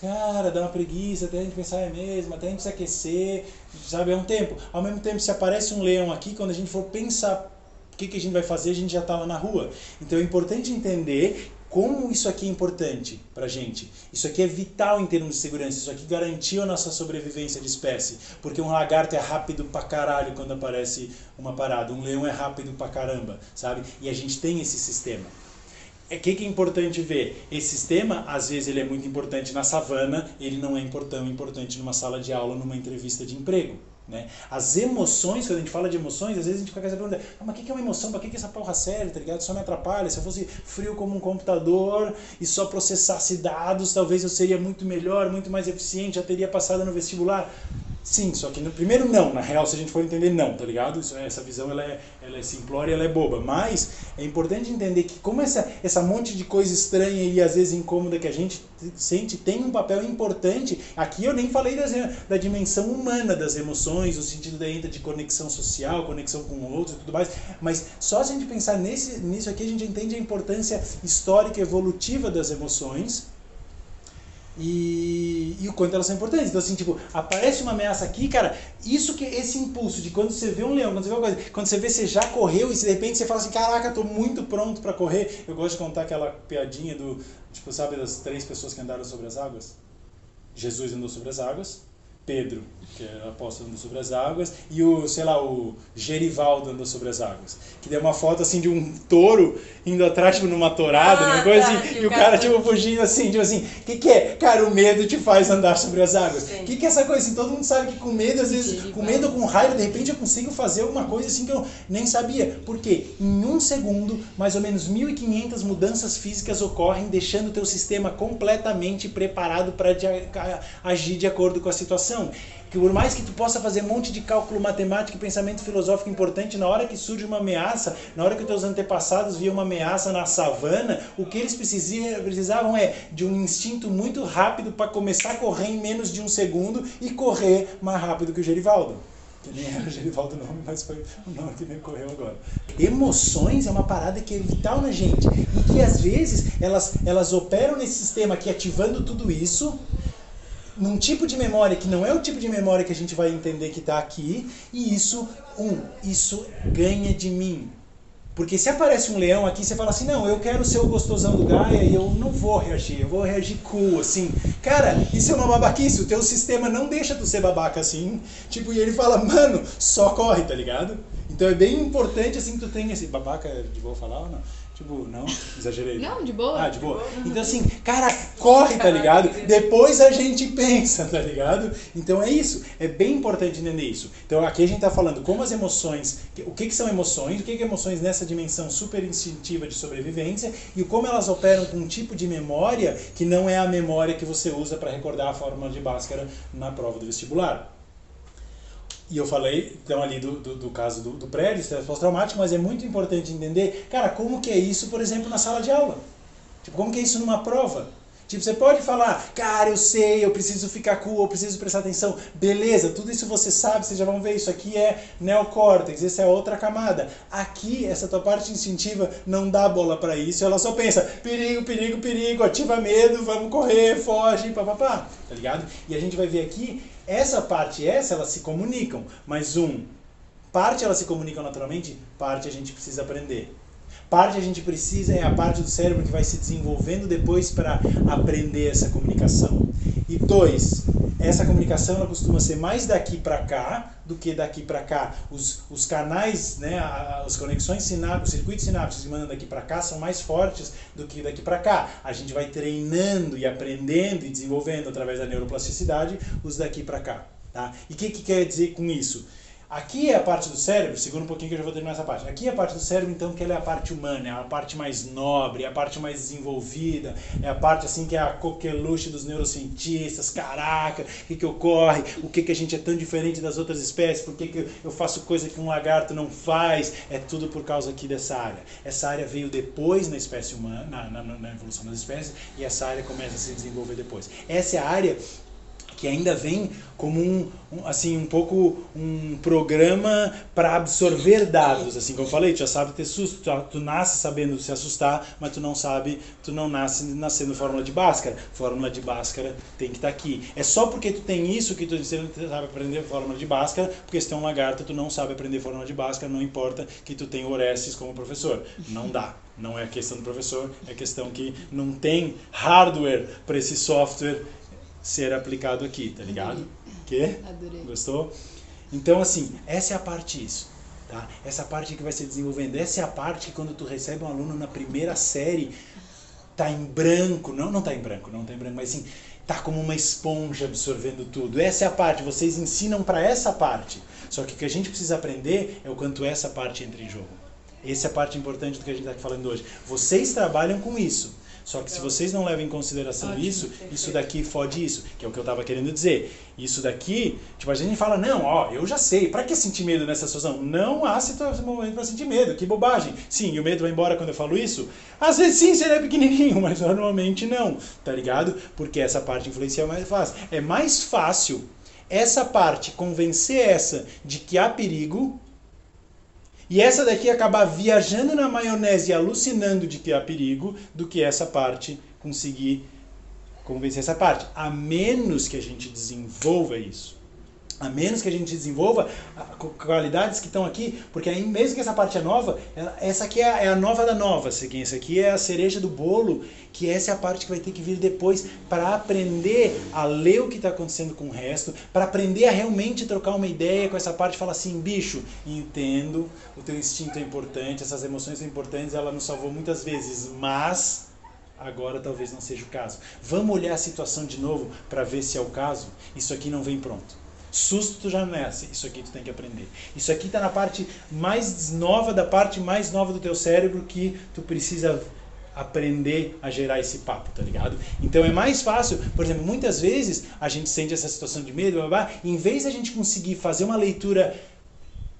Cara, dá uma preguiça, até a gente pensar é mesmo, até a gente se aquecer, sabe? É um tempo. Ao mesmo tempo, se aparece um leão aqui, quando a gente for pensar o que, que a gente vai fazer, a gente já está lá na rua. Então é importante entender como isso aqui é importante pra gente. Isso aqui é vital em termos de segurança, isso aqui garantiu a nossa sobrevivência de espécie. Porque um lagarto é rápido pra caralho quando aparece uma parada, um leão é rápido pra caramba, sabe? E a gente tem esse sistema. O é, que, que é importante ver? Esse sistema, às vezes, ele é muito importante na savana, ele não é tão importante numa sala de aula, numa entrevista de emprego. Né? As emoções, quando a gente fala de emoções, às vezes a gente fica com essa pergunta, ah, mas o que é uma emoção? Para que, que essa porra serve? Tá ligado? Só me atrapalha. Se eu fosse frio como um computador e só processasse dados, talvez eu seria muito melhor, muito mais eficiente, já teria passado no vestibular. Sim, só que no primeiro não, na real, se a gente for entender não, tá ligado? Isso, essa visão ela é, ela é simplória, ela é boba, mas é importante entender que como essa, essa monte de coisa estranha e às vezes incômoda que a gente sente tem um papel importante. Aqui eu nem falei das, da dimensão humana das emoções, o sentido da de conexão social, conexão com outros e tudo mais, mas só se a gente pensar nesse, nisso aqui a gente entende a importância histórica evolutiva das emoções e, e, o quanto elas são importantes. Então, assim, tipo, aparece uma ameaça aqui, cara, isso que esse impulso de quando você vê um leão, quando você vê uma coisa, quando você vê você já correu e de repente você fala assim, caraca, tô muito pronto para correr. Eu gosto de contar aquela piadinha do, tipo, sabe, das três pessoas que andaram sobre as águas? Jesus andou sobre as águas, Pedro, que é apóstolo andou sobre as águas, e o, sei lá, o Gerivaldo andou sobre as águas. Que deu uma foto assim de um touro indo atrás, tipo, numa tourada, ah, uma coisa tá, assim, e o cara, tipo, fugindo assim, tipo assim, o que, que é? Cara, o medo te faz andar sobre as águas. O que, que é essa coisa assim? Todo mundo sabe que com medo, às vezes, com medo ou com raiva, de repente eu consigo fazer uma coisa assim que eu nem sabia. Porque em um segundo, mais ou menos 1.500 mudanças físicas ocorrem, deixando o teu sistema completamente preparado para agir de acordo com a situação que por mais que tu possa fazer um monte de cálculo matemático e pensamento filosófico importante, na hora que surge uma ameaça, na hora que os teus antepassados viam uma ameaça na savana, o que eles precisavam é de um instinto muito rápido para começar a correr em menos de um segundo e correr mais rápido que o Gerivaldo. Que nem era o Gerivaldo o nome, mas foi o nome que me ocorreu agora. Emoções é uma parada que é vital na gente e que às vezes elas, elas operam nesse sistema aqui ativando tudo isso num tipo de memória que não é o tipo de memória que a gente vai entender que está aqui, e isso, um, isso ganha de mim. Porque se aparece um leão aqui, você fala assim, não, eu quero ser o gostosão do Gaia e eu não vou reagir, eu vou reagir cool, assim. Cara, isso é uma babaquice, o teu sistema não deixa tu ser babaca assim. Tipo, e ele fala, mano, só corre, tá ligado? Então é bem importante assim que tu tenha esse. Babaca de boa falar ou não? Tipo, não? Exagerei. Não, de boa. Ah, de boa. Então, assim, cara, corre, tá ligado? Depois a gente pensa, tá ligado? Então é isso. É bem importante entender isso. Então aqui a gente tá falando como as emoções, o que, que são emoções, o que, que é emoções nessa dimensão super instintiva de sobrevivência e como elas operam com um tipo de memória que não é a memória que você usa para recordar a fórmula de Bhaskara na prova do vestibular. E eu falei, então, ali do, do, do caso do, do prédio, estresse pós-traumático, mas é muito importante entender, cara, como que é isso, por exemplo, na sala de aula? Tipo, como que é isso numa prova? Tipo, você pode falar, cara, eu sei, eu preciso ficar cool, eu preciso prestar atenção. Beleza, tudo isso você sabe, vocês já vão ver, isso aqui é neocórtex, essa é outra camada. Aqui, essa tua parte instintiva não dá bola para isso, ela só pensa, perigo, perigo, perigo, ativa medo, vamos correr, foge, papapá, tá ligado? E a gente vai ver aqui Essa parte e essa, elas se comunicam, mas um, parte elas se comunicam naturalmente, parte a gente precisa aprender. Parte a gente precisa é a parte do cérebro que vai se desenvolvendo depois para aprender essa comunicação. E dois, essa comunicação ela costuma ser mais daqui para cá do que daqui para cá. Os, os canais, né, as conexões sinápticas, os circuitos sinápticos que mandam daqui para cá são mais fortes do que daqui para cá. A gente vai treinando e aprendendo e desenvolvendo através da neuroplasticidade os daqui para cá. Tá? E o que, que quer dizer com isso? Aqui é a parte do cérebro, segura um pouquinho que eu já vou terminar essa parte. Aqui é a parte do cérebro, então, que ela é a parte humana, é a parte mais nobre, é a parte mais desenvolvida, é a parte assim que é a coqueluche dos neurocientistas, caraca, o que, que ocorre, o que, que a gente é tão diferente das outras espécies, por que, que eu faço coisa que um lagarto não faz, é tudo por causa aqui dessa área. Essa área veio depois na espécie humana, na, na, na evolução das espécies, e essa área começa a se desenvolver depois. Essa é a área que ainda vem como um, um, assim um pouco um programa para absorver dados assim como eu falei tu já sabe ter susto tu, tu, nasce sabendo se assustar mas tu não sabe tu não nasce nascendo fórmula de Bhaskara. Fórmula de Bhaskara tem que estar tá aqui. É só porque tu tem isso que tu sabe aprender fórmula de Bhaskara porque se tu é um lagarto tu não sabe aprender fórmula de Bhaskara não importa que tu tenha Orestes como professor. Não dá. Não é questão do professor é questão que não tem hardware para esse software ser aplicado aqui, tá ligado? Que? Adorei. Gostou? Então, assim, essa é a parte isso. Tá? Essa parte que vai se desenvolvendo. Essa é a parte que quando tu recebe um aluno na primeira série, tá em branco. Não, não tá em branco, não tá em branco, mas assim, tá como uma esponja absorvendo tudo. Essa é a parte. Vocês ensinam para essa parte. Só que o que a gente precisa aprender é o quanto essa parte entra em jogo. Essa é a parte importante do que a gente está falando hoje. Vocês trabalham com isso. Só que se vocês não levam em consideração Ótimo, isso, perfeito. isso daqui fode isso, que é o que eu estava querendo dizer. Isso daqui, tipo, a gente fala, não, ó, eu já sei, para que sentir medo nessa situação? Não há situação, momento para sentir medo, que bobagem. Sim, e o medo vai embora quando eu falo isso? Às vezes sim, se ele é pequenininho, mas normalmente não, tá ligado? Porque essa parte influencia mais fácil. É mais fácil essa parte convencer essa de que há perigo e essa daqui acabar viajando na maionese e alucinando de que há perigo, do que essa parte conseguir convencer essa parte. A menos que a gente desenvolva isso a menos que a gente desenvolva qualidades que estão aqui, porque aí, mesmo que essa parte é nova, essa aqui é a, nova da nova, assim, essa aqui é a cereja do bolo, que essa é a parte que vai ter que vir depois para aprender a ler o que está acontecendo com o resto, para aprender a realmente trocar uma ideia com essa parte falar assim, bicho, entendo, o teu instinto é importante, essas emoções são importantes, ela nos salvou muitas vezes, mas agora talvez não seja o caso. Vamos olhar a situação de novo para ver se é o caso? Isso aqui não vem pronto. Susto tu já nasce, isso aqui tu tem que aprender. Isso aqui está na parte mais nova da parte mais nova do teu cérebro que tu precisa aprender a gerar esse papo, tá ligado? Então é mais fácil, por exemplo, muitas vezes a gente sente essa situação de medo, blá, blá, em vez a gente conseguir fazer uma leitura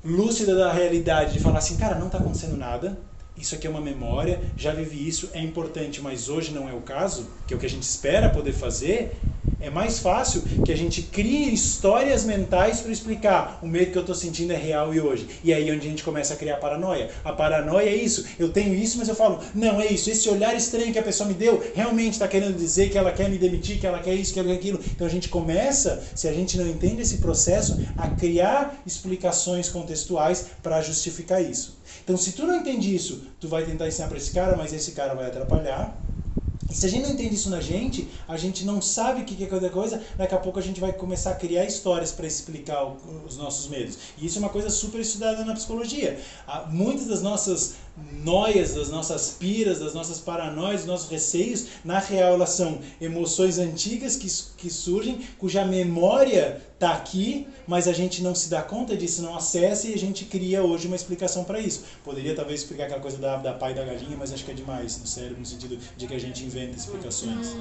lúcida da realidade, de falar assim, cara, não está acontecendo nada, isso aqui é uma memória, já vivi isso, é importante, mas hoje não é o caso, que é o que a gente espera poder fazer, é mais fácil que a gente crie histórias mentais para explicar o medo que eu estou sentindo é real e hoje. E aí é onde a gente começa a criar paranoia. A paranoia é isso. Eu tenho isso, mas eu falo, não, é isso. Esse olhar estranho que a pessoa me deu realmente está querendo dizer que ela quer me demitir, que ela quer isso, que ela quer aquilo. Então a gente começa, se a gente não entende esse processo, a criar explicações contextuais para justificar isso. Então se tu não entende isso, tu vai tentar ensinar para esse cara, mas esse cara vai atrapalhar e se a gente não entende isso na gente, a gente não sabe o que é cada coisa, daqui a pouco a gente vai começar a criar histórias para explicar os nossos medos. E isso é uma coisa super estudada na psicologia. Muitas das nossas noias, das nossas piras, das nossas paranoias, dos nossos receios, na real elas são emoções antigas que, que surgem, cuja memória está aqui, mas a gente não se dá conta disso, não acessa e a gente cria hoje uma explicação para isso. Poderia talvez explicar aquela coisa da, da pai da galinha, mas acho que é demais no cérebro, no sentido de que a gente inventa explicações.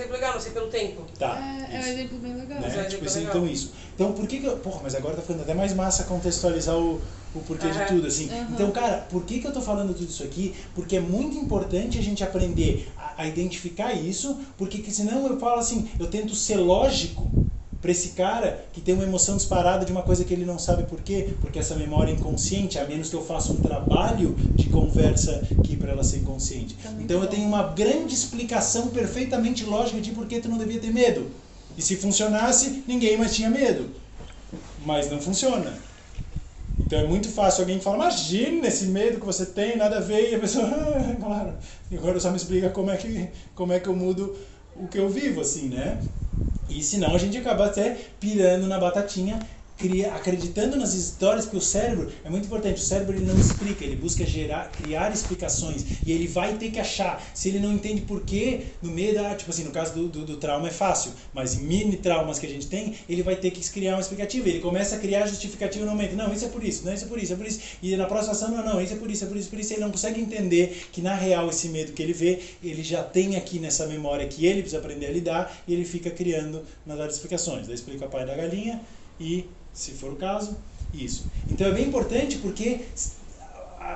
Hum. É um exemplo legal, não sei pelo tempo. Tá. É, é um exemplo bem legal. Né? É um tipo assim, então isso. Então por que que eu. Porra, mas agora tá ficando até mais massa contextualizar o, o porquê uhum. de tudo, assim. Uhum. Então, cara, por que que eu tô falando tudo isso aqui? Porque é muito importante a gente aprender a, a identificar isso, porque que senão eu falo assim, eu tento ser lógico para esse cara que tem uma emoção disparada de uma coisa que ele não sabe por quê, porque essa memória é inconsciente, a menos que eu faça um trabalho de conversa aqui para ela ser inconsciente. Tá então eu tenho uma grande explicação perfeitamente lógica de por que tu não devia ter medo. E se funcionasse, ninguém mais tinha medo. Mas não funciona. Então é muito fácil alguém falar, imagina esse medo que você tem, nada a ver, e a pessoa, ah, claro, e agora só me explica como é, que, como é que eu mudo o que eu vivo, assim, né? E senão a gente acaba até pirando na batatinha cria, acreditando nas histórias, porque o cérebro é muito importante. O cérebro ele não explica, ele busca gerar, criar explicações e ele vai ter que achar. Se ele não entende por quê, no meio da, tipo assim, no caso do, do, do trauma é fácil, mas em mini traumas que a gente tem, ele vai ter que criar uma explicativa. Ele começa a criar justificativa no momento. Não, isso é por isso, não, isso é por isso, é por isso. E na próxima ação, não, não, isso é por isso, é por isso, é por isso. Ele não consegue entender que na real esse medo que ele vê, ele já tem aqui nessa memória que ele precisa aprender a lidar e ele fica criando nas explicações. Daí explica a pai da galinha e se for o caso, isso. Então é bem importante porque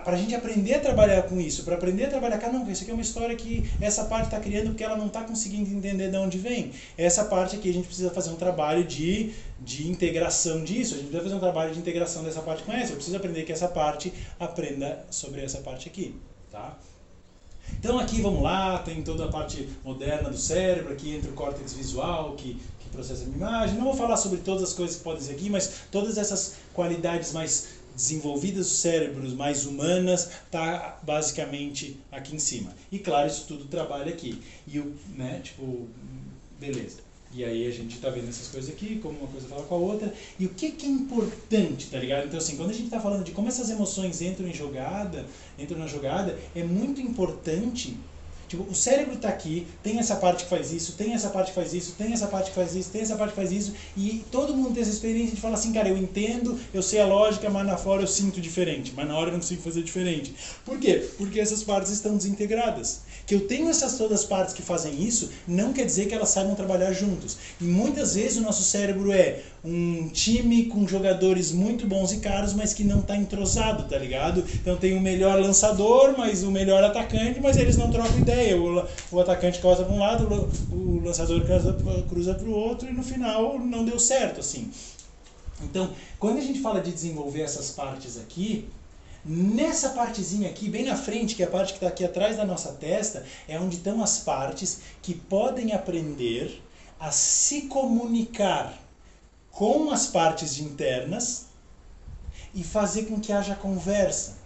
para a gente aprender a trabalhar com isso, para aprender a trabalhar, cara, não, isso aqui é uma história que essa parte está criando porque ela não está conseguindo entender de onde vem. Essa parte aqui a gente precisa fazer um trabalho de, de integração disso, a gente precisa fazer um trabalho de integração dessa parte com essa. Eu preciso aprender que essa parte aprenda sobre essa parte aqui, tá? Então aqui vamos lá, tem toda a parte moderna do cérebro, aqui entra o córtex visual, que processa de imagem. Não vou falar sobre todas as coisas que podem ser aqui, mas todas essas qualidades mais desenvolvidas dos cérebros, mais humanas, tá basicamente aqui em cima. E claro, isso tudo trabalha aqui. E o, né, tipo, beleza. E aí a gente tá vendo essas coisas aqui, como uma coisa fala com a outra. E o que, que é importante, tá ligado? Então assim, quando a gente tá falando de como essas emoções entram em jogada, entram na jogada, é muito importante Tipo, o cérebro está aqui, tem essa parte que faz isso, tem essa parte que faz isso, tem essa parte que faz isso, tem essa parte que faz isso, e todo mundo tem essa experiência de falar assim, cara, eu entendo, eu sei a lógica, mas na fora eu sinto diferente, mas na hora eu não consigo fazer diferente. Por quê? Porque essas partes estão desintegradas. Que eu tenho essas todas as partes que fazem isso, não quer dizer que elas saibam trabalhar juntos. E muitas vezes o nosso cérebro é um time com jogadores muito bons e caros, mas que não está entrosado, tá ligado? Então tem o melhor lançador, mas o melhor atacante, mas eles não trocam ideia. O, o atacante cruza para um lado, o, o lançador cruza para o outro e no final não deu certo, assim. Então, quando a gente fala de desenvolver essas partes aqui, Nessa partezinha aqui, bem na frente, que é a parte que está aqui atrás da nossa testa, é onde estão as partes que podem aprender a se comunicar com as partes internas e fazer com que haja conversa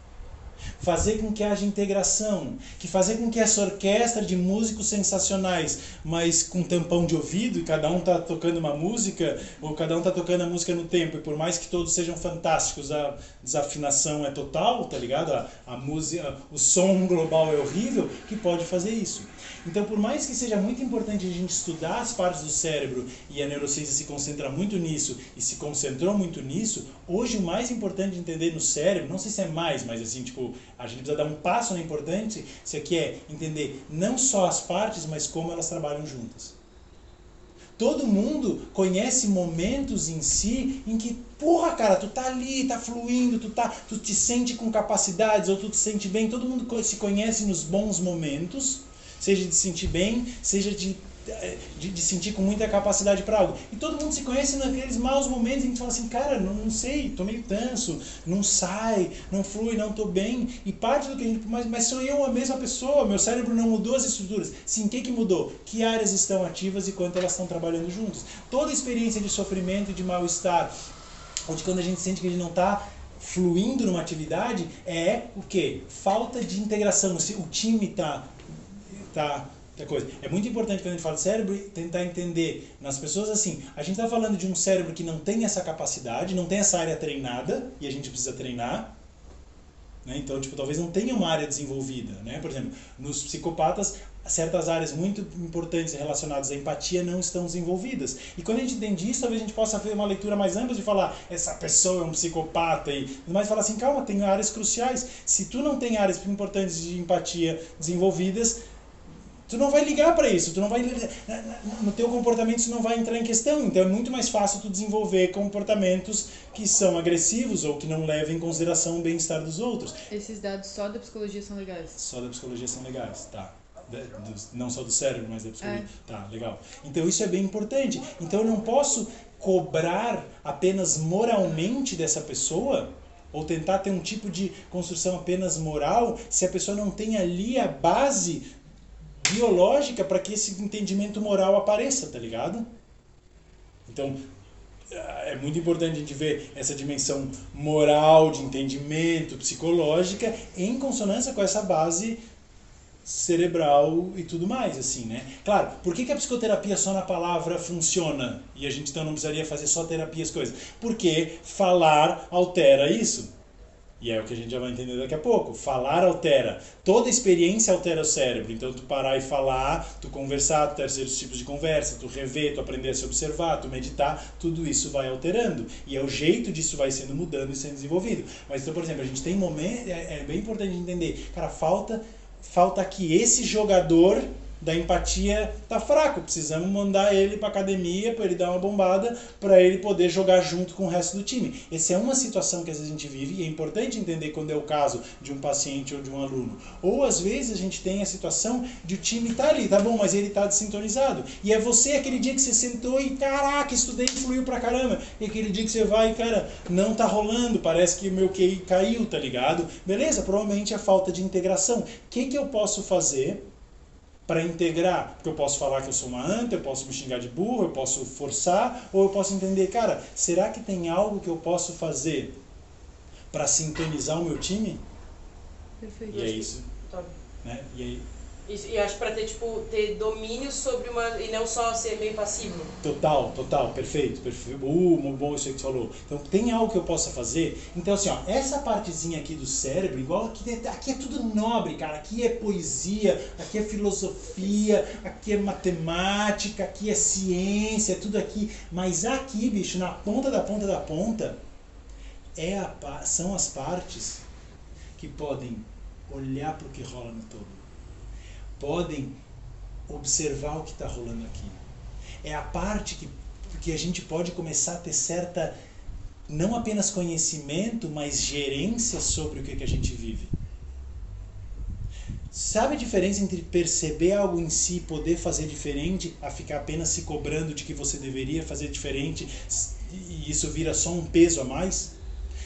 fazer com que haja integração, que fazer com que essa orquestra de músicos sensacionais, mas com tampão de ouvido, e cada um tá tocando uma música, ou cada um tá tocando a música no tempo, e por mais que todos sejam fantásticos, a desafinação é total, tá ligado? A, a música, o som global é horrível, que pode fazer isso. Então, por mais que seja muito importante a gente estudar as partes do cérebro e a neurociência se concentra muito nisso e se concentrou muito nisso, hoje o mais importante de entender no cérebro, não sei se é mais, mas assim, tipo, a gente precisa dar um passo na importante, isso aqui é entender não só as partes, mas como elas trabalham juntas. Todo mundo conhece momentos em si em que, porra, cara, tu tá ali, tá fluindo, tu, tá, tu te sente com capacidades, ou tu te sente bem. Todo mundo se conhece nos bons momentos, seja de sentir bem, seja de de, de, sentir com muita capacidade para algo. E todo mundo se conhece naqueles maus momentos em que fala assim, cara, não, não sei, tô meio tenso, não sai, não flui, não tô bem. E parte do que a gente. Mas, mas sou eu a mesma pessoa, meu cérebro não mudou as estruturas. Sim, o que, que mudou? Que áreas estão ativas e quanto elas estão trabalhando juntas. Toda experiência de sofrimento e de mal-estar, ou de quando a gente sente que a gente não está fluindo numa atividade, é o que? Falta de integração. O time tá, tá coisa. É muito importante quando a gente fala de cérebro tentar entender nas pessoas assim. A gente está falando de um cérebro que não tem essa capacidade, não tem essa área treinada e a gente precisa treinar. Né? Então, tipo, talvez não tenha uma área desenvolvida. Né? Por exemplo, nos psicopatas, certas áreas muito importantes relacionadas à empatia não estão desenvolvidas. E quando a gente entende isso, talvez a gente possa fazer uma leitura mais ampla de falar essa pessoa é um psicopata e mas falar assim, calma, tem áreas cruciais. Se tu não tem áreas importantes de empatia desenvolvidas, tu não vai ligar para isso, tu não vai no teu comportamento isso não vai entrar em questão. Então é muito mais fácil tu desenvolver comportamentos que são agressivos ou que não levam em consideração o bem-estar dos outros. Esses dados só da psicologia são legais. Só da psicologia são legais, tá. não só do cérebro, mas da psicologia. É. Tá, legal. Então isso é bem importante. Então eu não posso cobrar apenas moralmente dessa pessoa ou tentar ter um tipo de construção apenas moral se a pessoa não tem ali a base biológica para que esse entendimento moral apareça, tá ligado? Então, é muito importante a gente ver essa dimensão moral, de entendimento, psicológica, em consonância com essa base cerebral e tudo mais, assim, né? Claro, por que, que a psicoterapia só na palavra funciona? E a gente então não precisaria fazer só terapia as coisas? Porque falar altera isso. E é o que a gente já vai entender daqui a pouco. Falar altera. Toda experiência altera o cérebro. Então, tu parar e falar, tu conversar, tu ter certos tipos de conversa, tu rever, tu aprender a se observar, tu meditar, tudo isso vai alterando. E é o jeito disso vai sendo mudando e sendo desenvolvido. Mas, então, por exemplo, a gente tem momentos. É, é bem importante entender. Cara, falta, falta aqui esse jogador da empatia tá fraco. Precisamos mandar ele para academia para ele dar uma bombada para ele poder jogar junto com o resto do time. Essa é uma situação que às vezes a gente vive e é importante entender quando é o caso de um paciente ou de um aluno. Ou às vezes a gente tem a situação de o time tá ali, tá bom, mas ele tá desintonizado. E é você aquele dia que você sentou e caraca, estudei e fluiu pra caramba. E aquele dia que você vai, cara, não tá rolando, parece que meu QI caiu, tá ligado? Beleza, provavelmente é falta de integração. O que que eu posso fazer para integrar, porque eu posso falar que eu sou uma anta, eu posso me xingar de burro, eu posso forçar, ou eu posso entender, cara, será que tem algo que eu posso fazer para sintonizar o meu time? Perfeito. E é isso. Né? E aí, E acho pra ter, tipo, ter domínio sobre uma. E não só ser meio passivo. Total, total, perfeito, perfeito. Uh, bom isso aí que você falou. Então, tem algo que eu possa fazer? Então, assim, ó, essa partezinha aqui do cérebro, igual aqui, aqui é tudo nobre, cara. Aqui é poesia, aqui é filosofia, aqui é matemática, aqui é ciência, é tudo aqui. Mas aqui, bicho, na ponta da ponta da ponta, é a, são as partes que podem olhar para o que rola no todo podem observar o que está rolando aqui. É a parte que, que a gente pode começar a ter certa, não apenas conhecimento, mas gerência sobre o que, que a gente vive. Sabe a diferença entre perceber algo em si, poder fazer diferente, a ficar apenas se cobrando de que você deveria fazer diferente e isso vira só um peso a mais?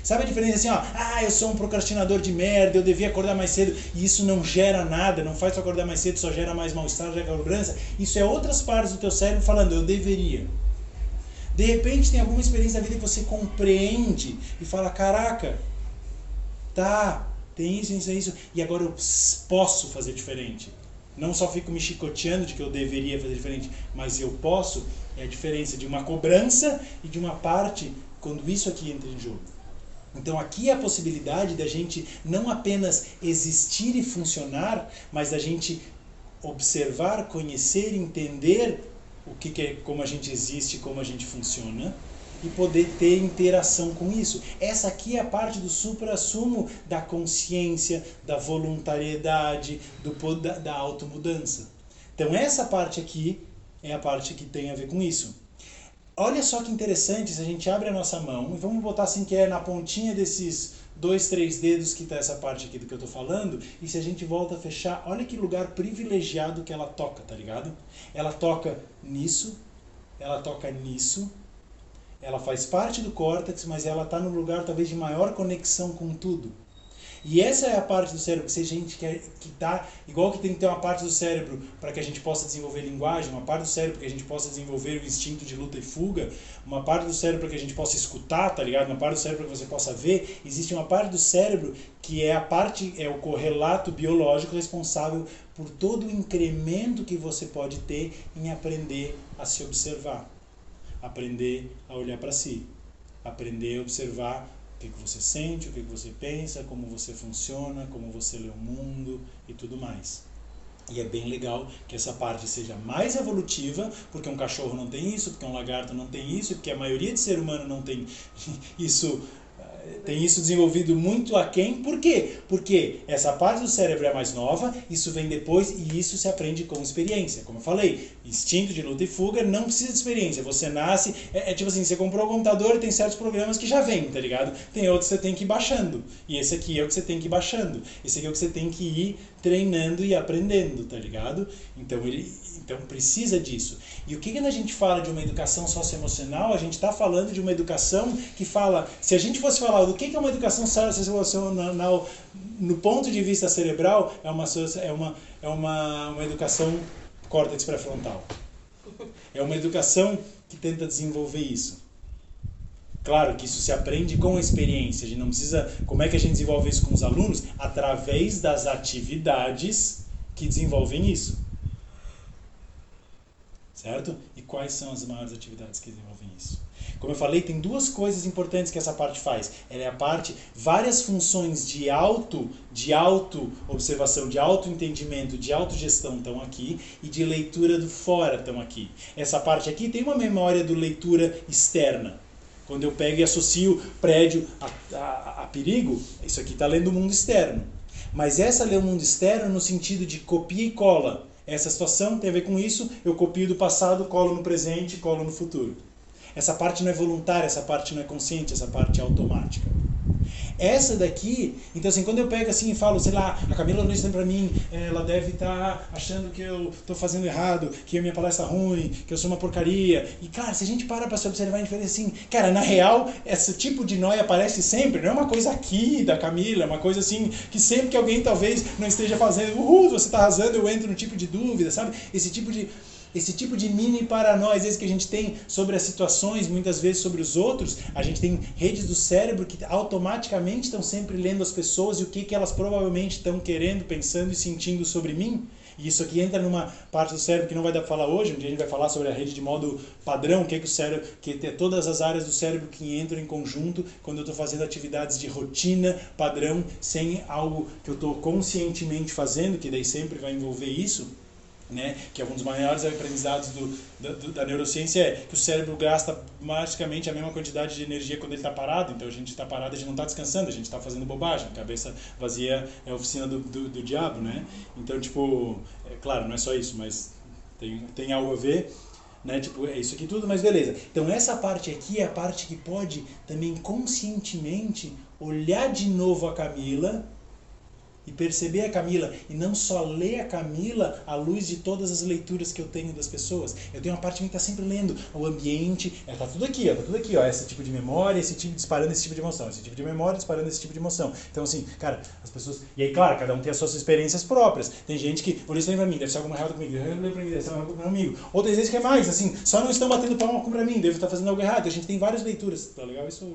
Sabe a diferença assim, ó? Ah, eu sou um procrastinador de merda, eu devia acordar mais cedo. E isso não gera nada, não faz tu acordar mais cedo, só gera mais mal-estar, gera cobrança. Isso é outras partes do teu cérebro falando, eu deveria. De repente tem alguma experiência da vida que você compreende e fala, caraca, tá, tem isso, isso, isso, e agora eu posso fazer diferente. Não só fico me chicoteando de que eu deveria fazer diferente, mas eu posso. É a diferença de uma cobrança e de uma parte quando isso aqui entra em jogo. Então aqui é a possibilidade da gente não apenas existir e funcionar, mas da gente observar, conhecer, entender o que, que é, como a gente existe, como a gente funciona e poder ter interação com isso. Essa aqui é a parte do supra-sumo da consciência, da voluntariedade, do, da, da automudança. Então essa parte aqui é a parte que tem a ver com isso. Olha só que interessante, se a gente abre a nossa mão e vamos botar assim que é na pontinha desses dois, três dedos que está essa parte aqui do que eu estou falando, e se a gente volta a fechar, olha que lugar privilegiado que ela toca, tá ligado? Ela toca nisso, ela toca nisso, ela faz parte do córtex, mas ela está no lugar talvez de maior conexão com tudo. E essa é a parte do cérebro que se a gente quer que tá igual que tem que ter uma parte do cérebro para que a gente possa desenvolver linguagem, uma parte do cérebro que a gente possa desenvolver o instinto de luta e fuga, uma parte do cérebro que a gente possa escutar, tá ligado? Uma parte do cérebro que você possa ver. Existe uma parte do cérebro que é a parte é o correlato biológico responsável por todo o incremento que você pode ter em aprender a se observar, aprender a olhar para si, aprender a observar que, que você sente, o que, que você pensa, como você funciona, como você lê o mundo e tudo mais. E é bem legal que essa parte seja mais evolutiva, porque um cachorro não tem isso, porque um lagarto não tem isso, porque a maioria de ser humano não tem isso tem isso desenvolvido muito aquém. Por quê? Porque essa parte do cérebro é mais nova, isso vem depois e isso se aprende com experiência. Como eu falei, instinto de luta e fuga não precisa de experiência. Você nasce, é, é tipo assim, você comprou um computador tem certos programas que já vêm, tá ligado? Tem outros que você tem que ir baixando. E esse aqui é o que você tem que ir baixando. Esse aqui é o que você tem que ir treinando e aprendendo, tá ligado? Então ele então precisa disso. E o que quando a gente fala de uma educação socioemocional, a gente está falando de uma educação que fala, se a gente fosse falar do que é uma educação socioemocional no ponto de vista cerebral, é uma, é uma, é uma, uma educação córtex pré-frontal. É uma educação que tenta desenvolver isso? Claro que isso se aprende com a experiência. A gente não precisa. Como é que a gente desenvolve isso com os alunos? Através das atividades que desenvolvem isso. Certo? E quais são as maiores atividades que desenvolvem isso? Como eu falei, tem duas coisas importantes que essa parte faz. Ela é a parte, várias funções de auto, de auto observação, de auto entendimento, de autogestão estão aqui e de leitura do fora estão aqui. Essa parte aqui tem uma memória do leitura externa. Quando eu pego e associo prédio a, a, a perigo, isso aqui está lendo o mundo externo. Mas essa lê o mundo externo no sentido de copia e cola. Essa situação tem a ver com isso, eu copio do passado, colo no presente, colo no futuro. Essa parte não é voluntária, essa parte não é consciente, essa parte é automática. Essa daqui, então assim, quando eu pego assim e falo, sei lá, a Camila Luiz tem pra mim, ela deve estar tá achando que eu estou fazendo errado, que a minha palestra é ruim, que eu sou uma porcaria. E cara, se a gente para para se observar, a gente vê assim, cara, na real, esse tipo de noia aparece sempre, não é uma coisa aqui da Camila, é uma coisa assim, que sempre que alguém talvez não esteja fazendo, uhul, você está arrasando, eu entro no tipo de dúvida, sabe? Esse tipo de esse tipo de mini paranoia, às que a gente tem sobre as situações, muitas vezes sobre os outros, a gente tem redes do cérebro que automaticamente estão sempre lendo as pessoas e o que, que elas provavelmente estão querendo, pensando e sentindo sobre mim. E isso aqui entra numa parte do cérebro que não vai dar para falar hoje, dia a gente vai falar sobre a rede de modo padrão, que, que o cérebro, que tem todas as áreas do cérebro que entram em conjunto quando eu estou fazendo atividades de rotina padrão, sem algo que eu estou conscientemente fazendo, que daí sempre vai envolver isso né, que é um dos maiores aprendizados do, da, da, neurociência é que o cérebro gasta basicamente a mesma quantidade de energia quando ele está parado. Então a gente está parado, a gente não está descansando, a gente está fazendo bobagem. Cabeça vazia é a oficina do, do, do diabo, né? Então, tipo, é claro, não é só isso, mas tem, tem algo a ver. Né? Tipo, é isso aqui tudo, mas beleza. Então essa parte aqui é a parte que pode também conscientemente olhar de novo a Camila e perceber a Camila e não só ler a Camila à luz de todas as leituras que eu tenho das pessoas. Eu tenho uma parte que está sempre lendo o ambiente, é, tá tudo aqui, ó, tá tudo aqui, ó, esse tipo de memória, esse tipo disparando esse tipo de emoção, esse tipo de memória disparando esse tipo de emoção. Então assim, cara, as pessoas, e aí claro, cada um tem as suas experiências próprias. Tem gente que, por isso vem pra mim, deve ser alguma errada comigo, lembro pra mim, deve ser alguma coisa comigo. Outras vezes que é mais, assim, só não estão batendo palma pra mim, deve estar fazendo algo errado. A gente tem várias leituras, tá legal isso?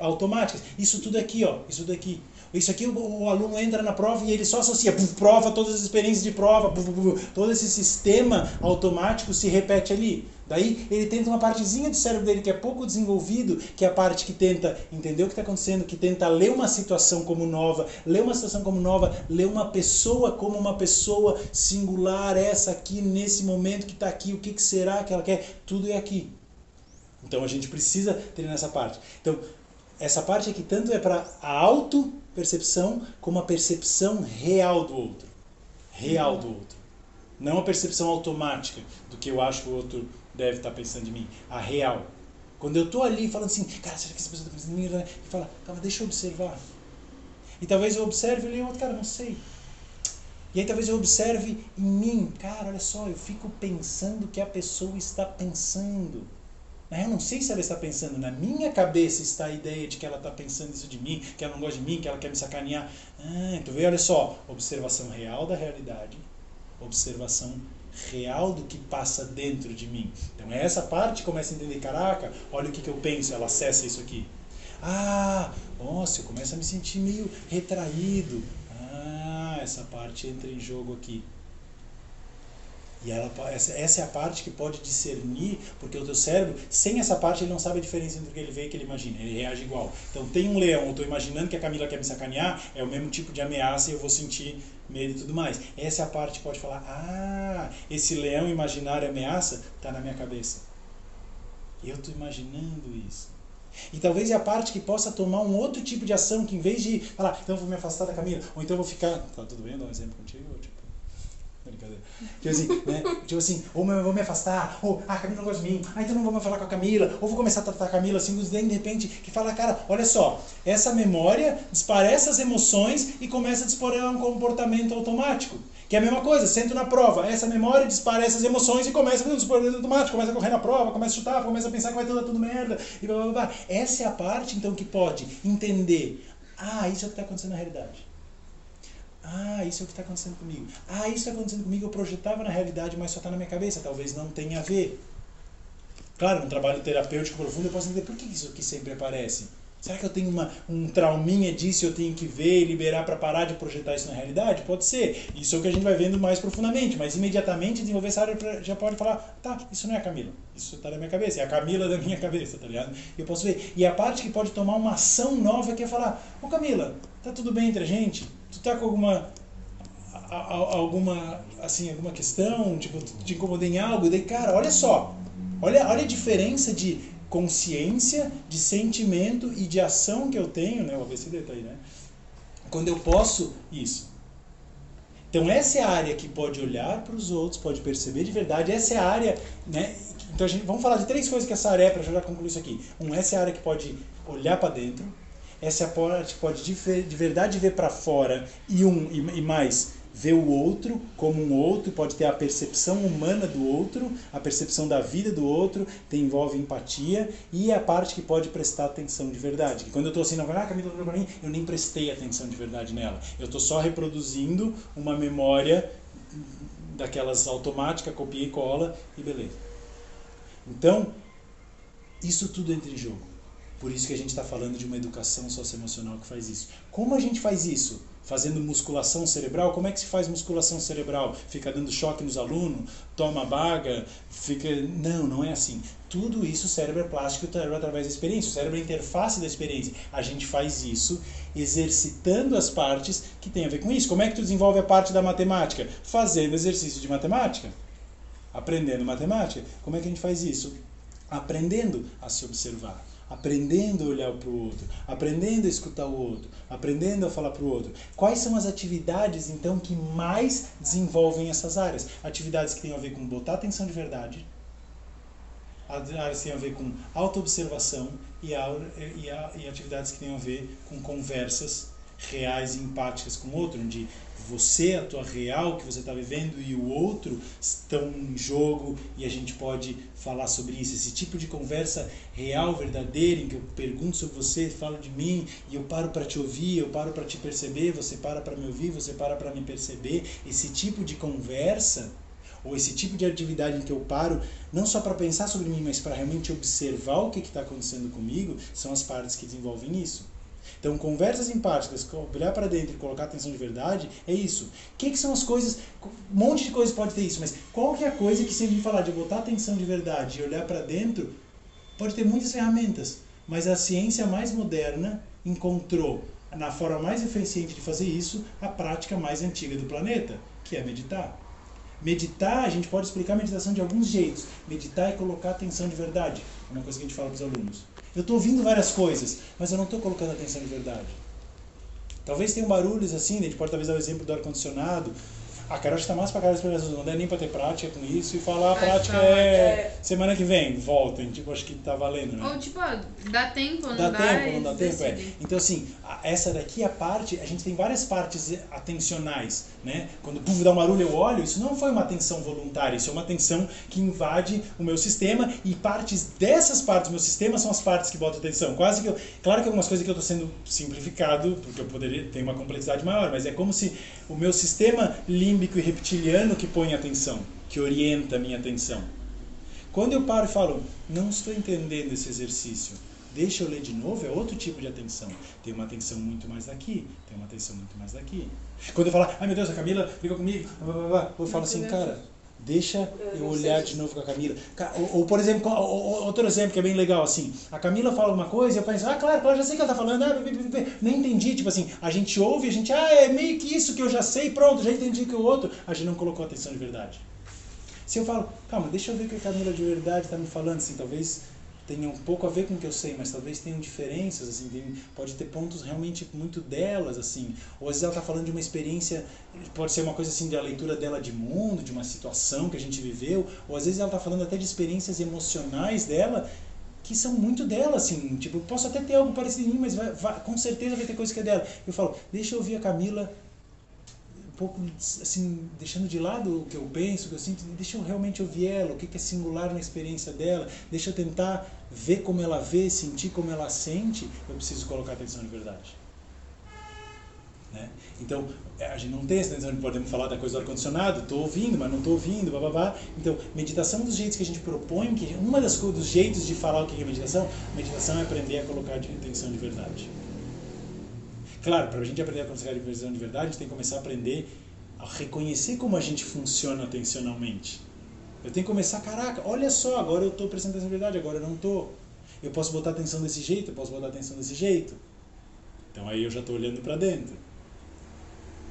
Automáticas. Isso tudo aqui, ó, isso daqui. Isso aqui o, o aluno entra na prova e ele só associa, puf, prova, todas as experiências de prova, puf, puf, todo esse sistema automático se repete ali. Daí ele tenta uma partezinha do cérebro dele que é pouco desenvolvido, que é a parte que tenta entender o que está acontecendo, que tenta ler uma situação como nova, ler uma situação como nova, ler uma pessoa como uma pessoa singular, essa aqui, nesse momento que está aqui, o que, que será que ela quer, tudo é aqui. Então a gente precisa ter nessa parte. Então, essa parte aqui tanto é para a auto-percepção como a percepção real do outro. Real do outro. Não a percepção automática do que eu acho que o outro deve estar pensando de mim. A real. Quando eu estou ali falando assim, cara, será que essa pessoa está pensando em mim? E fala, calma, deixa eu observar. E talvez eu observe leia outro, cara, não sei. E aí talvez eu observe em mim, cara, olha só, eu fico pensando que a pessoa está pensando. Eu não sei se ela está pensando, na minha cabeça está a ideia de que ela está pensando isso de mim, que ela não gosta de mim, que ela quer me sacanear. Ah, então vê, olha só, observação real da realidade, observação real do que passa dentro de mim. Então essa parte começa a entender, caraca, olha o que, que eu penso, ela acessa isso aqui. Ah, nossa, eu começo a me sentir meio retraído. Ah, essa parte entra em jogo aqui. E ela, essa, essa é a parte que pode discernir, porque o teu cérebro, sem essa parte, ele não sabe a diferença entre o que ele vê e o que ele imagina. Ele reage igual. Então, tem um leão, eu estou imaginando que a Camila quer me sacanear, é o mesmo tipo de ameaça e eu vou sentir medo e tudo mais. Essa é a parte que pode falar: ah, esse leão imaginário ameaça está na minha cabeça. Eu estou imaginando isso. E talvez é a parte que possa tomar um outro tipo de ação, que em vez de falar, então vou me afastar da Camila, ou então vou ficar. Tá tudo bem? Dá um exemplo contigo? Tipo, Brincadeira. Tipo assim, né? Tipo assim, ou eu vou me afastar, ou ah, a Camila não gosta de mim, ah, então não vou mais falar com a Camila, ou vou começar a tratar a Camila assim, de repente, que fala, cara, olha só, essa memória disparece as emoções e começa a disparar um comportamento automático. Que é a mesma coisa, sento na prova, essa memória dispara essas emoções e começa a fazer um comportamento automático, começa a correr na prova, começa a chutar, começa a pensar que vai tudo, tudo merda, e blá, blá, blá. Essa é a parte, então, que pode entender, ah, isso é o que está acontecendo na realidade. Ah, isso é o que está acontecendo comigo. Ah, isso está acontecendo comigo, eu projetava na realidade, mas só está na minha cabeça. Talvez não tenha a ver. Claro, um trabalho terapêutico profundo eu posso entender por que isso aqui sempre aparece. Será que eu tenho uma, um trauminha disso eu tenho que ver e liberar para parar de projetar isso na realidade? Pode ser. Isso é o que a gente vai vendo mais profundamente. Mas imediatamente desenvolver essa área já pode falar: tá, isso não é a Camila. Isso está na minha cabeça. É a Camila da minha cabeça, tá ligado? Eu posso ver. E a parte que pode tomar uma ação nova que é falar: Ô Camila, tá tudo bem entre a gente? Tu tá com alguma alguma assim alguma questão tipo te incomodei em algo daí cara olha só olha olha a diferença de consciência, de sentimento e de ação que eu tenho, né? O ABCD tá aí, né? Quando eu posso isso. Então essa é a área que pode olhar para os outros, pode perceber de verdade. Essa é a área, né? Então a gente, vamos falar de três coisas que essa área é para a concluir isso aqui. Um, essa é a área que pode olhar para dentro. Essa é a parte pode de, de verdade ver para fora e um e, e mais vê o outro como um outro, pode ter a percepção humana do outro, a percepção da vida do outro, tem, envolve empatia e a parte que pode prestar atenção de verdade. Que quando eu estou assim, não, ah, Camila olhou para mim, eu nem prestei atenção de verdade nela. Eu estou só reproduzindo uma memória daquelas automática, copia e cola e beleza. Então, isso tudo entra em jogo. Por isso que a gente está falando de uma educação socioemocional que faz isso. Como a gente faz isso? fazendo musculação cerebral. Como é que se faz musculação cerebral? Fica dando choque nos alunos, toma baga, fica. Não, não é assim. Tudo isso o cérebro é plástico através da experiência. O cérebro é a interface da experiência. A gente faz isso exercitando as partes que tem a ver com isso. Como é que tu desenvolve a parte da matemática? Fazendo exercício de matemática. Aprendendo matemática. Como é que a gente faz isso? Aprendendo a se observar aprendendo a olhar para o outro, aprendendo a escutar o outro, aprendendo a falar para o outro. Quais são as atividades então que mais desenvolvem essas áreas? Atividades que têm a ver com botar atenção de verdade, áreas que têm a ver com autoobservação e, e, e atividades que têm a ver com conversas reais e empáticas com o outro, onde você, a tua real que você está vivendo e o outro estão em jogo e a gente pode falar sobre isso. Esse tipo de conversa real, verdadeira, em que eu pergunto sobre você, falo de mim e eu paro para te ouvir, eu paro para te perceber, você para para me ouvir, você para para me perceber. Esse tipo de conversa ou esse tipo de atividade em que eu paro não só para pensar sobre mim, mas para realmente observar o que está acontecendo comigo, são as partes que desenvolvem isso. Então, conversas empáticas, olhar para dentro e colocar atenção de verdade, é isso. O que, que, são as coisas? Um monte de coisas pode ter isso, mas qual que é a coisa que, se a gente falar de botar atenção de verdade e olhar para dentro, pode ter muitas ferramentas, mas a ciência mais moderna encontrou, na forma mais eficiente de fazer isso, a prática mais antiga do planeta, que é meditar. Meditar, a gente pode explicar a meditação de alguns jeitos. Meditar é colocar atenção de verdade. É uma coisa que a gente fala para os alunos. Eu estou ouvindo várias coisas, mas eu não estou colocando atenção de verdade. Talvez tenham barulhos assim, a gente pode talvez dar o exemplo do ar-condicionado. A Carol está mais para cara das pessoas, não dá nem para ter prática com isso e falar a prática é, é semana que vem, volta. Tipo, acho que tá valendo, né? Ou tipo, dá tempo, não dá? Dá tempo, não dá tempo, é. Então assim, essa daqui é a parte, a gente tem várias partes atencionais, né? Quando puf, dá um barulho eu olho, isso não foi uma atenção voluntária, isso é uma atenção que invade o meu sistema e partes dessas partes do meu sistema são as partes que botam atenção. Quase que eu, claro que algumas coisas que eu estou sendo simplificado, porque eu poderia ter uma complexidade maior, mas é como se o meu sistema límbico e reptiliano que põe atenção, que orienta a minha atenção. Quando eu paro e falo, não estou entendendo esse exercício, deixa eu ler de novo, é outro tipo de atenção. Tem uma atenção muito mais daqui, tem uma atenção muito mais daqui. Quando eu falar, ai meu Deus, a Camila fica comigo, eu falo assim, cara, Deixa eu olhar de novo com a Camila. Ou, ou por exemplo, outro exemplo que é bem legal, assim, a Camila fala uma coisa e eu penso, ah, claro, claro, já sei o que ela tá falando, ah, nem entendi, tipo assim, a gente ouve, a gente, ah, é meio que isso que eu já sei, pronto, já entendi que o outro, a gente não colocou atenção de verdade. Se eu falo, calma, deixa eu ver o que a Camila de verdade está me falando, assim, talvez tenha um pouco a ver com o que eu sei, mas talvez tenham diferenças, assim, tem, pode ter pontos realmente muito delas, assim, ou às vezes ela está falando de uma experiência, pode ser uma coisa assim, da leitura dela de mundo, de uma situação que a gente viveu, ou às vezes ela está falando até de experiências emocionais dela, que são muito dela, assim, tipo, posso até ter algo parecido em mim, mas vai, vai, com certeza vai ter coisa que é dela. Eu falo, deixa eu ouvir a Camila pouco assim deixando de lado o que eu penso, o que eu sinto, deixa eu realmente ouvir ela, o que é singular na experiência dela, deixa eu tentar ver como ela vê, sentir como ela sente, eu preciso colocar atenção de verdade. Né? Então, é, a gente não tem essa tensão de podemos falar da coisa do ar-condicionado, estou ouvindo, mas não estou ouvindo, blá. Então, meditação um dos jeitos que a gente propõe, que uma das dos jeitos de falar o que é meditação, meditação é aprender a colocar atenção de verdade. Claro, para a gente aprender a colocar de atenção de verdade, a gente tem que começar a aprender a reconhecer como a gente funciona atencionalmente. Eu tenho que começar, caraca, olha só, agora eu estou prestando atenção de verdade, agora eu não estou. Eu posso botar atenção desse jeito, eu posso botar atenção desse jeito. Então aí eu já estou olhando para dentro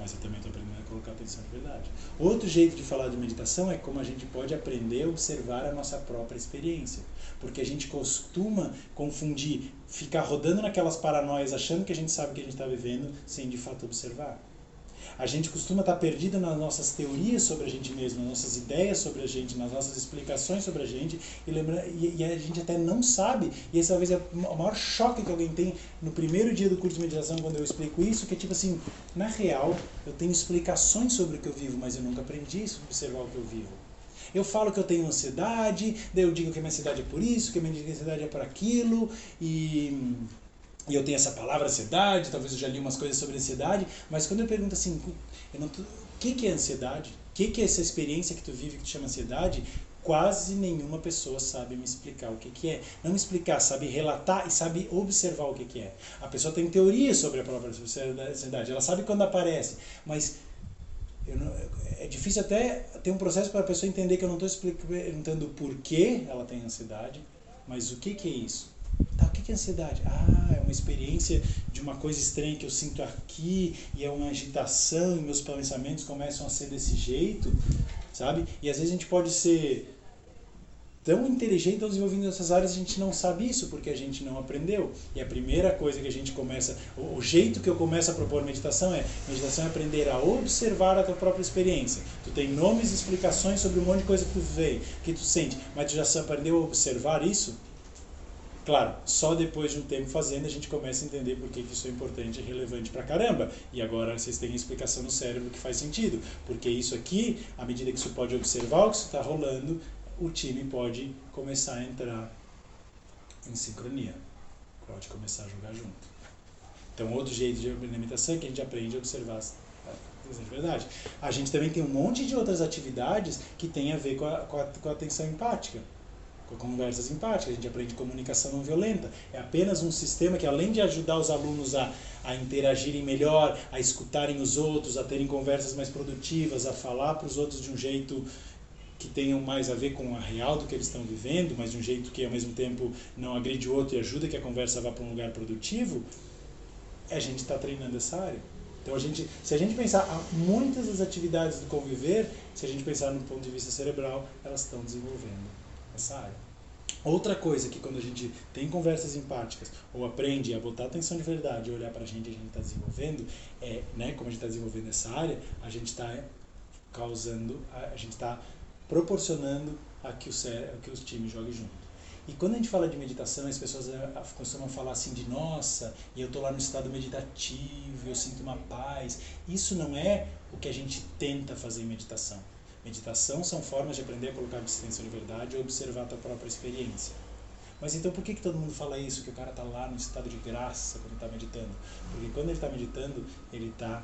mas eu também estou aprendendo a colocar atenção de verdade. Outro jeito de falar de meditação é como a gente pode aprender a observar a nossa própria experiência. Porque a gente costuma confundir, ficar rodando naquelas paranoias, achando que a gente sabe o que a gente está vivendo, sem de fato observar. A gente costuma estar perdido nas nossas teorias sobre a gente mesmo, nas nossas ideias sobre a gente, nas nossas explicações sobre a gente, e, lembra, e, e a gente até não sabe, e esse talvez é o maior choque que alguém tem no primeiro dia do curso de meditação, quando eu explico isso, que é tipo assim, na real, eu tenho explicações sobre o que eu vivo, mas eu nunca aprendi a observar o que eu vivo. Eu falo que eu tenho ansiedade, daí eu digo que a minha ansiedade é por isso, que a minha ansiedade é por aquilo, e e eu tenho essa palavra ansiedade, talvez eu já li umas coisas sobre ansiedade, mas quando eu pergunto assim, eu o que, que é ansiedade? O que, que é essa experiência que tu vive que tu chama ansiedade? Quase nenhuma pessoa sabe me explicar o que, que é. Não me explicar, sabe relatar e sabe observar o que, que é. A pessoa tem teoria sobre a própria ansiedade, ela sabe quando aparece, mas não, é difícil até ter um processo para a pessoa entender que eu não estou explicando por que ela tem ansiedade, mas o que, que é isso. Tá, o que é ansiedade? Ah, é uma experiência de uma coisa estranha que eu sinto aqui e é uma agitação e meus pensamentos começam a ser desse jeito, sabe? E às vezes a gente pode ser tão inteligente, tão desenvolvido nessas áreas, a gente não sabe isso porque a gente não aprendeu. E a primeira coisa que a gente começa, o, jeito que eu começo a propor meditação é, meditação é aprender a observar a tua própria experiência. Tu tem nomes e explicações sobre um monte de coisa que tu vê, que tu sente, mas tu já aprendeu a observar isso? Claro, só depois de um tempo fazendo a gente começa a entender por que isso é importante e relevante pra caramba. E agora vocês têm a explicação no cérebro que faz sentido. Porque isso aqui, à medida que você pode observar o que está rolando, o time pode começar a entrar em sincronia. Pode começar a jogar junto. Então, outro jeito de alimentação é que a gente aprende a observar de verdade. A gente também tem um monte de outras atividades que tem a ver com a, com a, com a atenção empática conversas empáticas, a gente aprende comunicação não violenta. É apenas um sistema que, além de ajudar os alunos a, a interagirem melhor, a escutarem os outros, a terem conversas mais produtivas, a falar para os outros de um jeito que tenham mais a ver com a real do que eles estão vivendo, mas de um jeito que ao mesmo tempo não agride o outro e ajuda que a conversa vá para um lugar produtivo, a gente está treinando essa área. Então, a gente, se a gente pensar muitas das atividades do conviver, se a gente pensar no ponto de vista cerebral, elas estão desenvolvendo essa área. Outra coisa que quando a gente tem conversas empáticas ou aprende a botar atenção de verdade e olhar para a gente a gente está desenvolvendo, é, né, como a gente está desenvolvendo essa área, a gente está causando, a, gente está proporcionando a que, o que os times joguem junto. E quando a gente fala de meditação, as pessoas é, costumam falar assim de nossa, e eu estou lá no estado meditativo, eu sinto uma paz. Isso não é o que a gente tenta fazer em meditação. Meditação são formas de aprender a colocar distância de verdade e observar a tua própria experiência. Mas então por que, que todo mundo fala isso? Que o cara está lá no estado de graça quando está meditando? Porque quando ele está meditando, ele está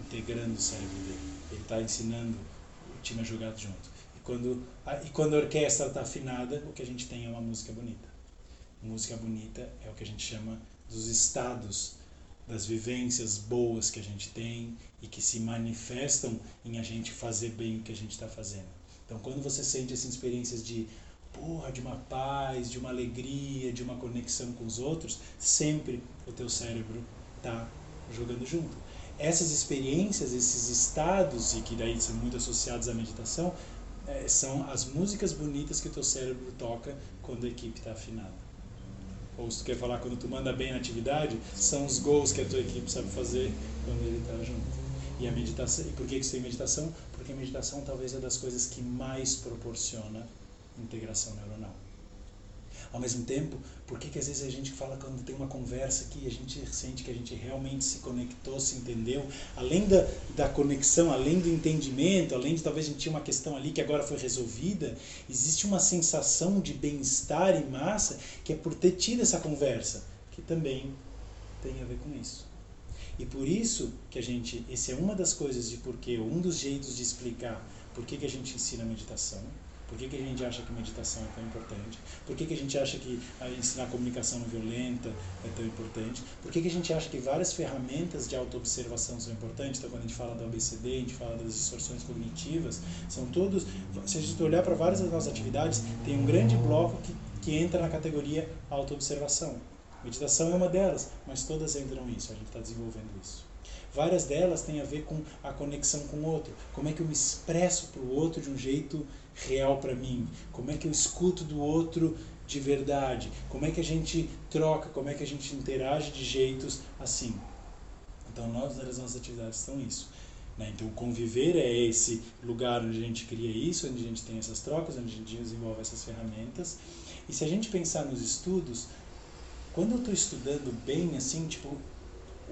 integrando o cérebro dele. Ele está ensinando o time a jogar junto. Quando e quando a orquestra está afinada, o que a gente tem é uma música bonita. Música bonita é o que a gente chama dos estados das vivências boas que a gente tem e que se manifestam em a gente fazer bem o que a gente está fazendo. Então, quando você sente essas experiências de porra, de uma paz, de uma alegria, de uma conexão com os outros, sempre o teu cérebro está jogando junto. Essas experiências, esses estados, e que daí são muito associados à meditação, é, são as músicas bonitas que o teu cérebro toca quando a equipe está afinada ou se tu quer falar quando tu manda bem na atividade, são os gols que a tua equipe sabe fazer quando ele está junto. E a meditação, e por que isso tem meditação? Porque a meditação talvez é das coisas que mais proporciona integração neuronal. Ao mesmo tempo, por que, que às vezes a gente fala quando tem uma conversa que a gente sente que a gente realmente se conectou, se entendeu? Além da, da conexão, além do entendimento, além de talvez a gente tinha uma questão ali que agora foi resolvida, existe uma sensação de bem-estar e massa que é por ter tido essa conversa, que também tem a ver com isso. E por isso que a gente, esse é uma das coisas de porquê, um dos jeitos de explicar por que, que a gente ensina meditação, por que, que a gente acha que meditação é tão importante? Por que, que a gente acha que ensinar comunicação não violenta é tão importante? Por que, que a gente acha que várias ferramentas de autoobservação são importantes? Então, quando a gente fala do ABCD, a gente fala das distorções cognitivas, são todos. Se a gente olhar para várias das nossas atividades, tem um grande bloco que, que entra na categoria autoobservação. Meditação é uma delas, mas todas entram nisso, a gente está desenvolvendo isso. Várias delas têm a ver com a conexão com o outro. Como é que eu me expresso para o outro de um jeito real para mim? Como é que eu escuto do outro de verdade? Como é que a gente troca? Como é que a gente interage de jeitos assim? Então, nós, das nossas atividades são isso. Né? Então, conviver é esse lugar onde a gente cria isso, onde a gente tem essas trocas, onde a gente desenvolve essas ferramentas. E se a gente pensar nos estudos, quando eu estou estudando bem, assim, tipo,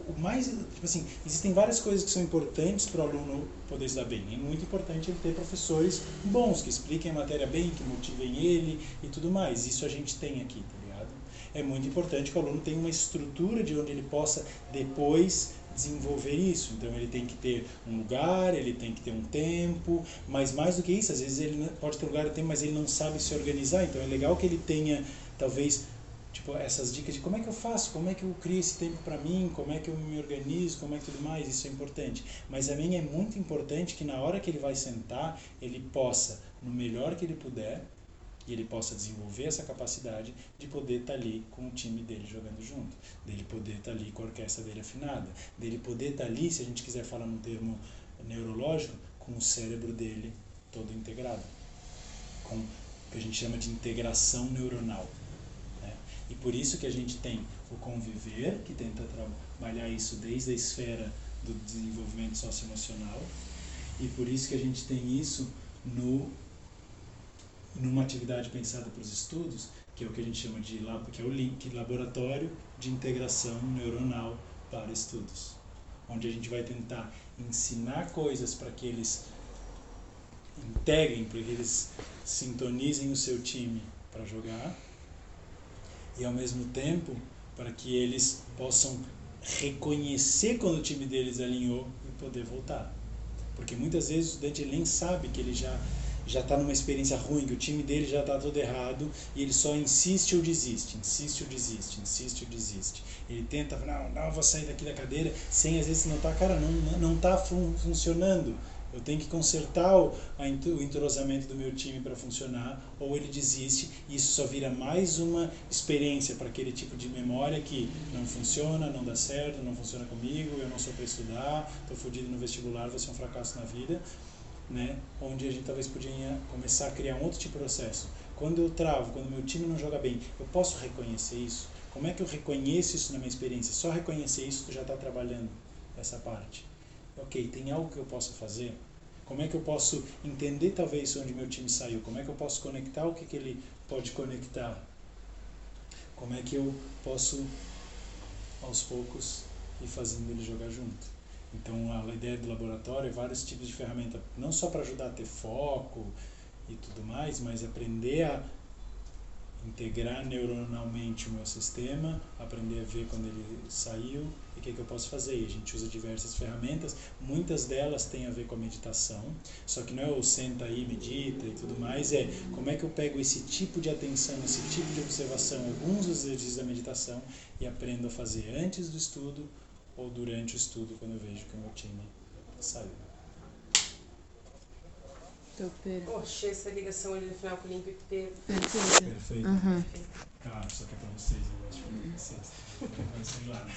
o mais, tipo assim, existem várias coisas que são importantes para o aluno poder estudar bem. É muito importante ele ter professores bons, que expliquem a matéria bem, que motivem ele e tudo mais. Isso a gente tem aqui, tá ligado? É muito importante que o aluno tenha uma estrutura de onde ele possa depois desenvolver isso. Então ele tem que ter um lugar, ele tem que ter um tempo, mas mais do que isso, às vezes ele pode ter lugar e tempo, mas ele não sabe se organizar. Então é legal que ele tenha talvez tipo essas dicas de como é que eu faço, como é que eu crio esse tempo para mim, como é que eu me organizo, como é que tudo mais, isso é importante. Mas também é muito importante que na hora que ele vai sentar, ele possa, no melhor que ele puder, e ele possa desenvolver essa capacidade de poder estar tá ali com o time dele jogando junto, dele poder estar tá ali com a orquestra dele afinada, dele poder estar tá ali, se a gente quiser falar num termo neurológico, com o cérebro dele todo integrado, com o que a gente chama de integração neuronal. E por isso que a gente tem o conviver, que tenta trabalhar isso desde a esfera do desenvolvimento socioemocional, e por isso que a gente tem isso no numa atividade pensada para os estudos, que é o que a gente chama de que é o link laboratório de integração neuronal para estudos, onde a gente vai tentar ensinar coisas para que eles integrem, para que eles sintonizem o seu time para jogar e ao mesmo tempo para que eles possam reconhecer quando o time deles alinhou e poder voltar. Porque muitas vezes o estudante nem sabe que ele já já está numa experiência ruim, que o time dele já está todo errado e ele só insiste ou desiste, insiste ou desiste, insiste ou desiste. Ele tenta, não, não, vou sair daqui da cadeira, sem às vezes notar, cara, não não está fun funcionando. Eu tenho que consertar o, entrosamento do meu time para funcionar, ou ele desiste e isso só vira mais uma experiência para aquele tipo de memória que não funciona, não dá certo, não funciona comigo, eu não sou para estudar, estou fodido no vestibular, vou ser um fracasso na vida. Né? Onde a gente talvez podia começar a criar um outro tipo de processo. Quando eu travo, quando meu time não joga bem, eu posso reconhecer isso? Como é que eu reconheço isso na minha experiência? Só reconhecer isso, tu já está trabalhando essa parte ok, tem algo que eu posso fazer? Como é que eu posso entender talvez onde meu time saiu? Como é que eu posso conectar o que, que ele pode conectar? Como é que eu posso, aos poucos, ir fazendo ele jogar junto? Então, a ideia do laboratório é vários tipos de ferramenta, não só para ajudar a ter foco e tudo mais, mas aprender a integrar neuronalmente o meu sistema, aprender a ver quando ele saiu e o que, que eu posso fazer. E a gente usa diversas ferramentas, muitas delas têm a ver com a meditação, só que não é o senta aí, medita e tudo mais, é como é que eu pego esse tipo de atenção, esse tipo de observação, alguns dos exercícios da meditação e aprendo a fazer antes do estudo ou durante o estudo, quando eu vejo que o meu time saiu. Topeira. Poxa, essa ligação ali no final com o link perfeita. Perfeito. Perfeito. Uhum. Ah, só que é pra vocês, eu gosto de vocês. Sei lá, né?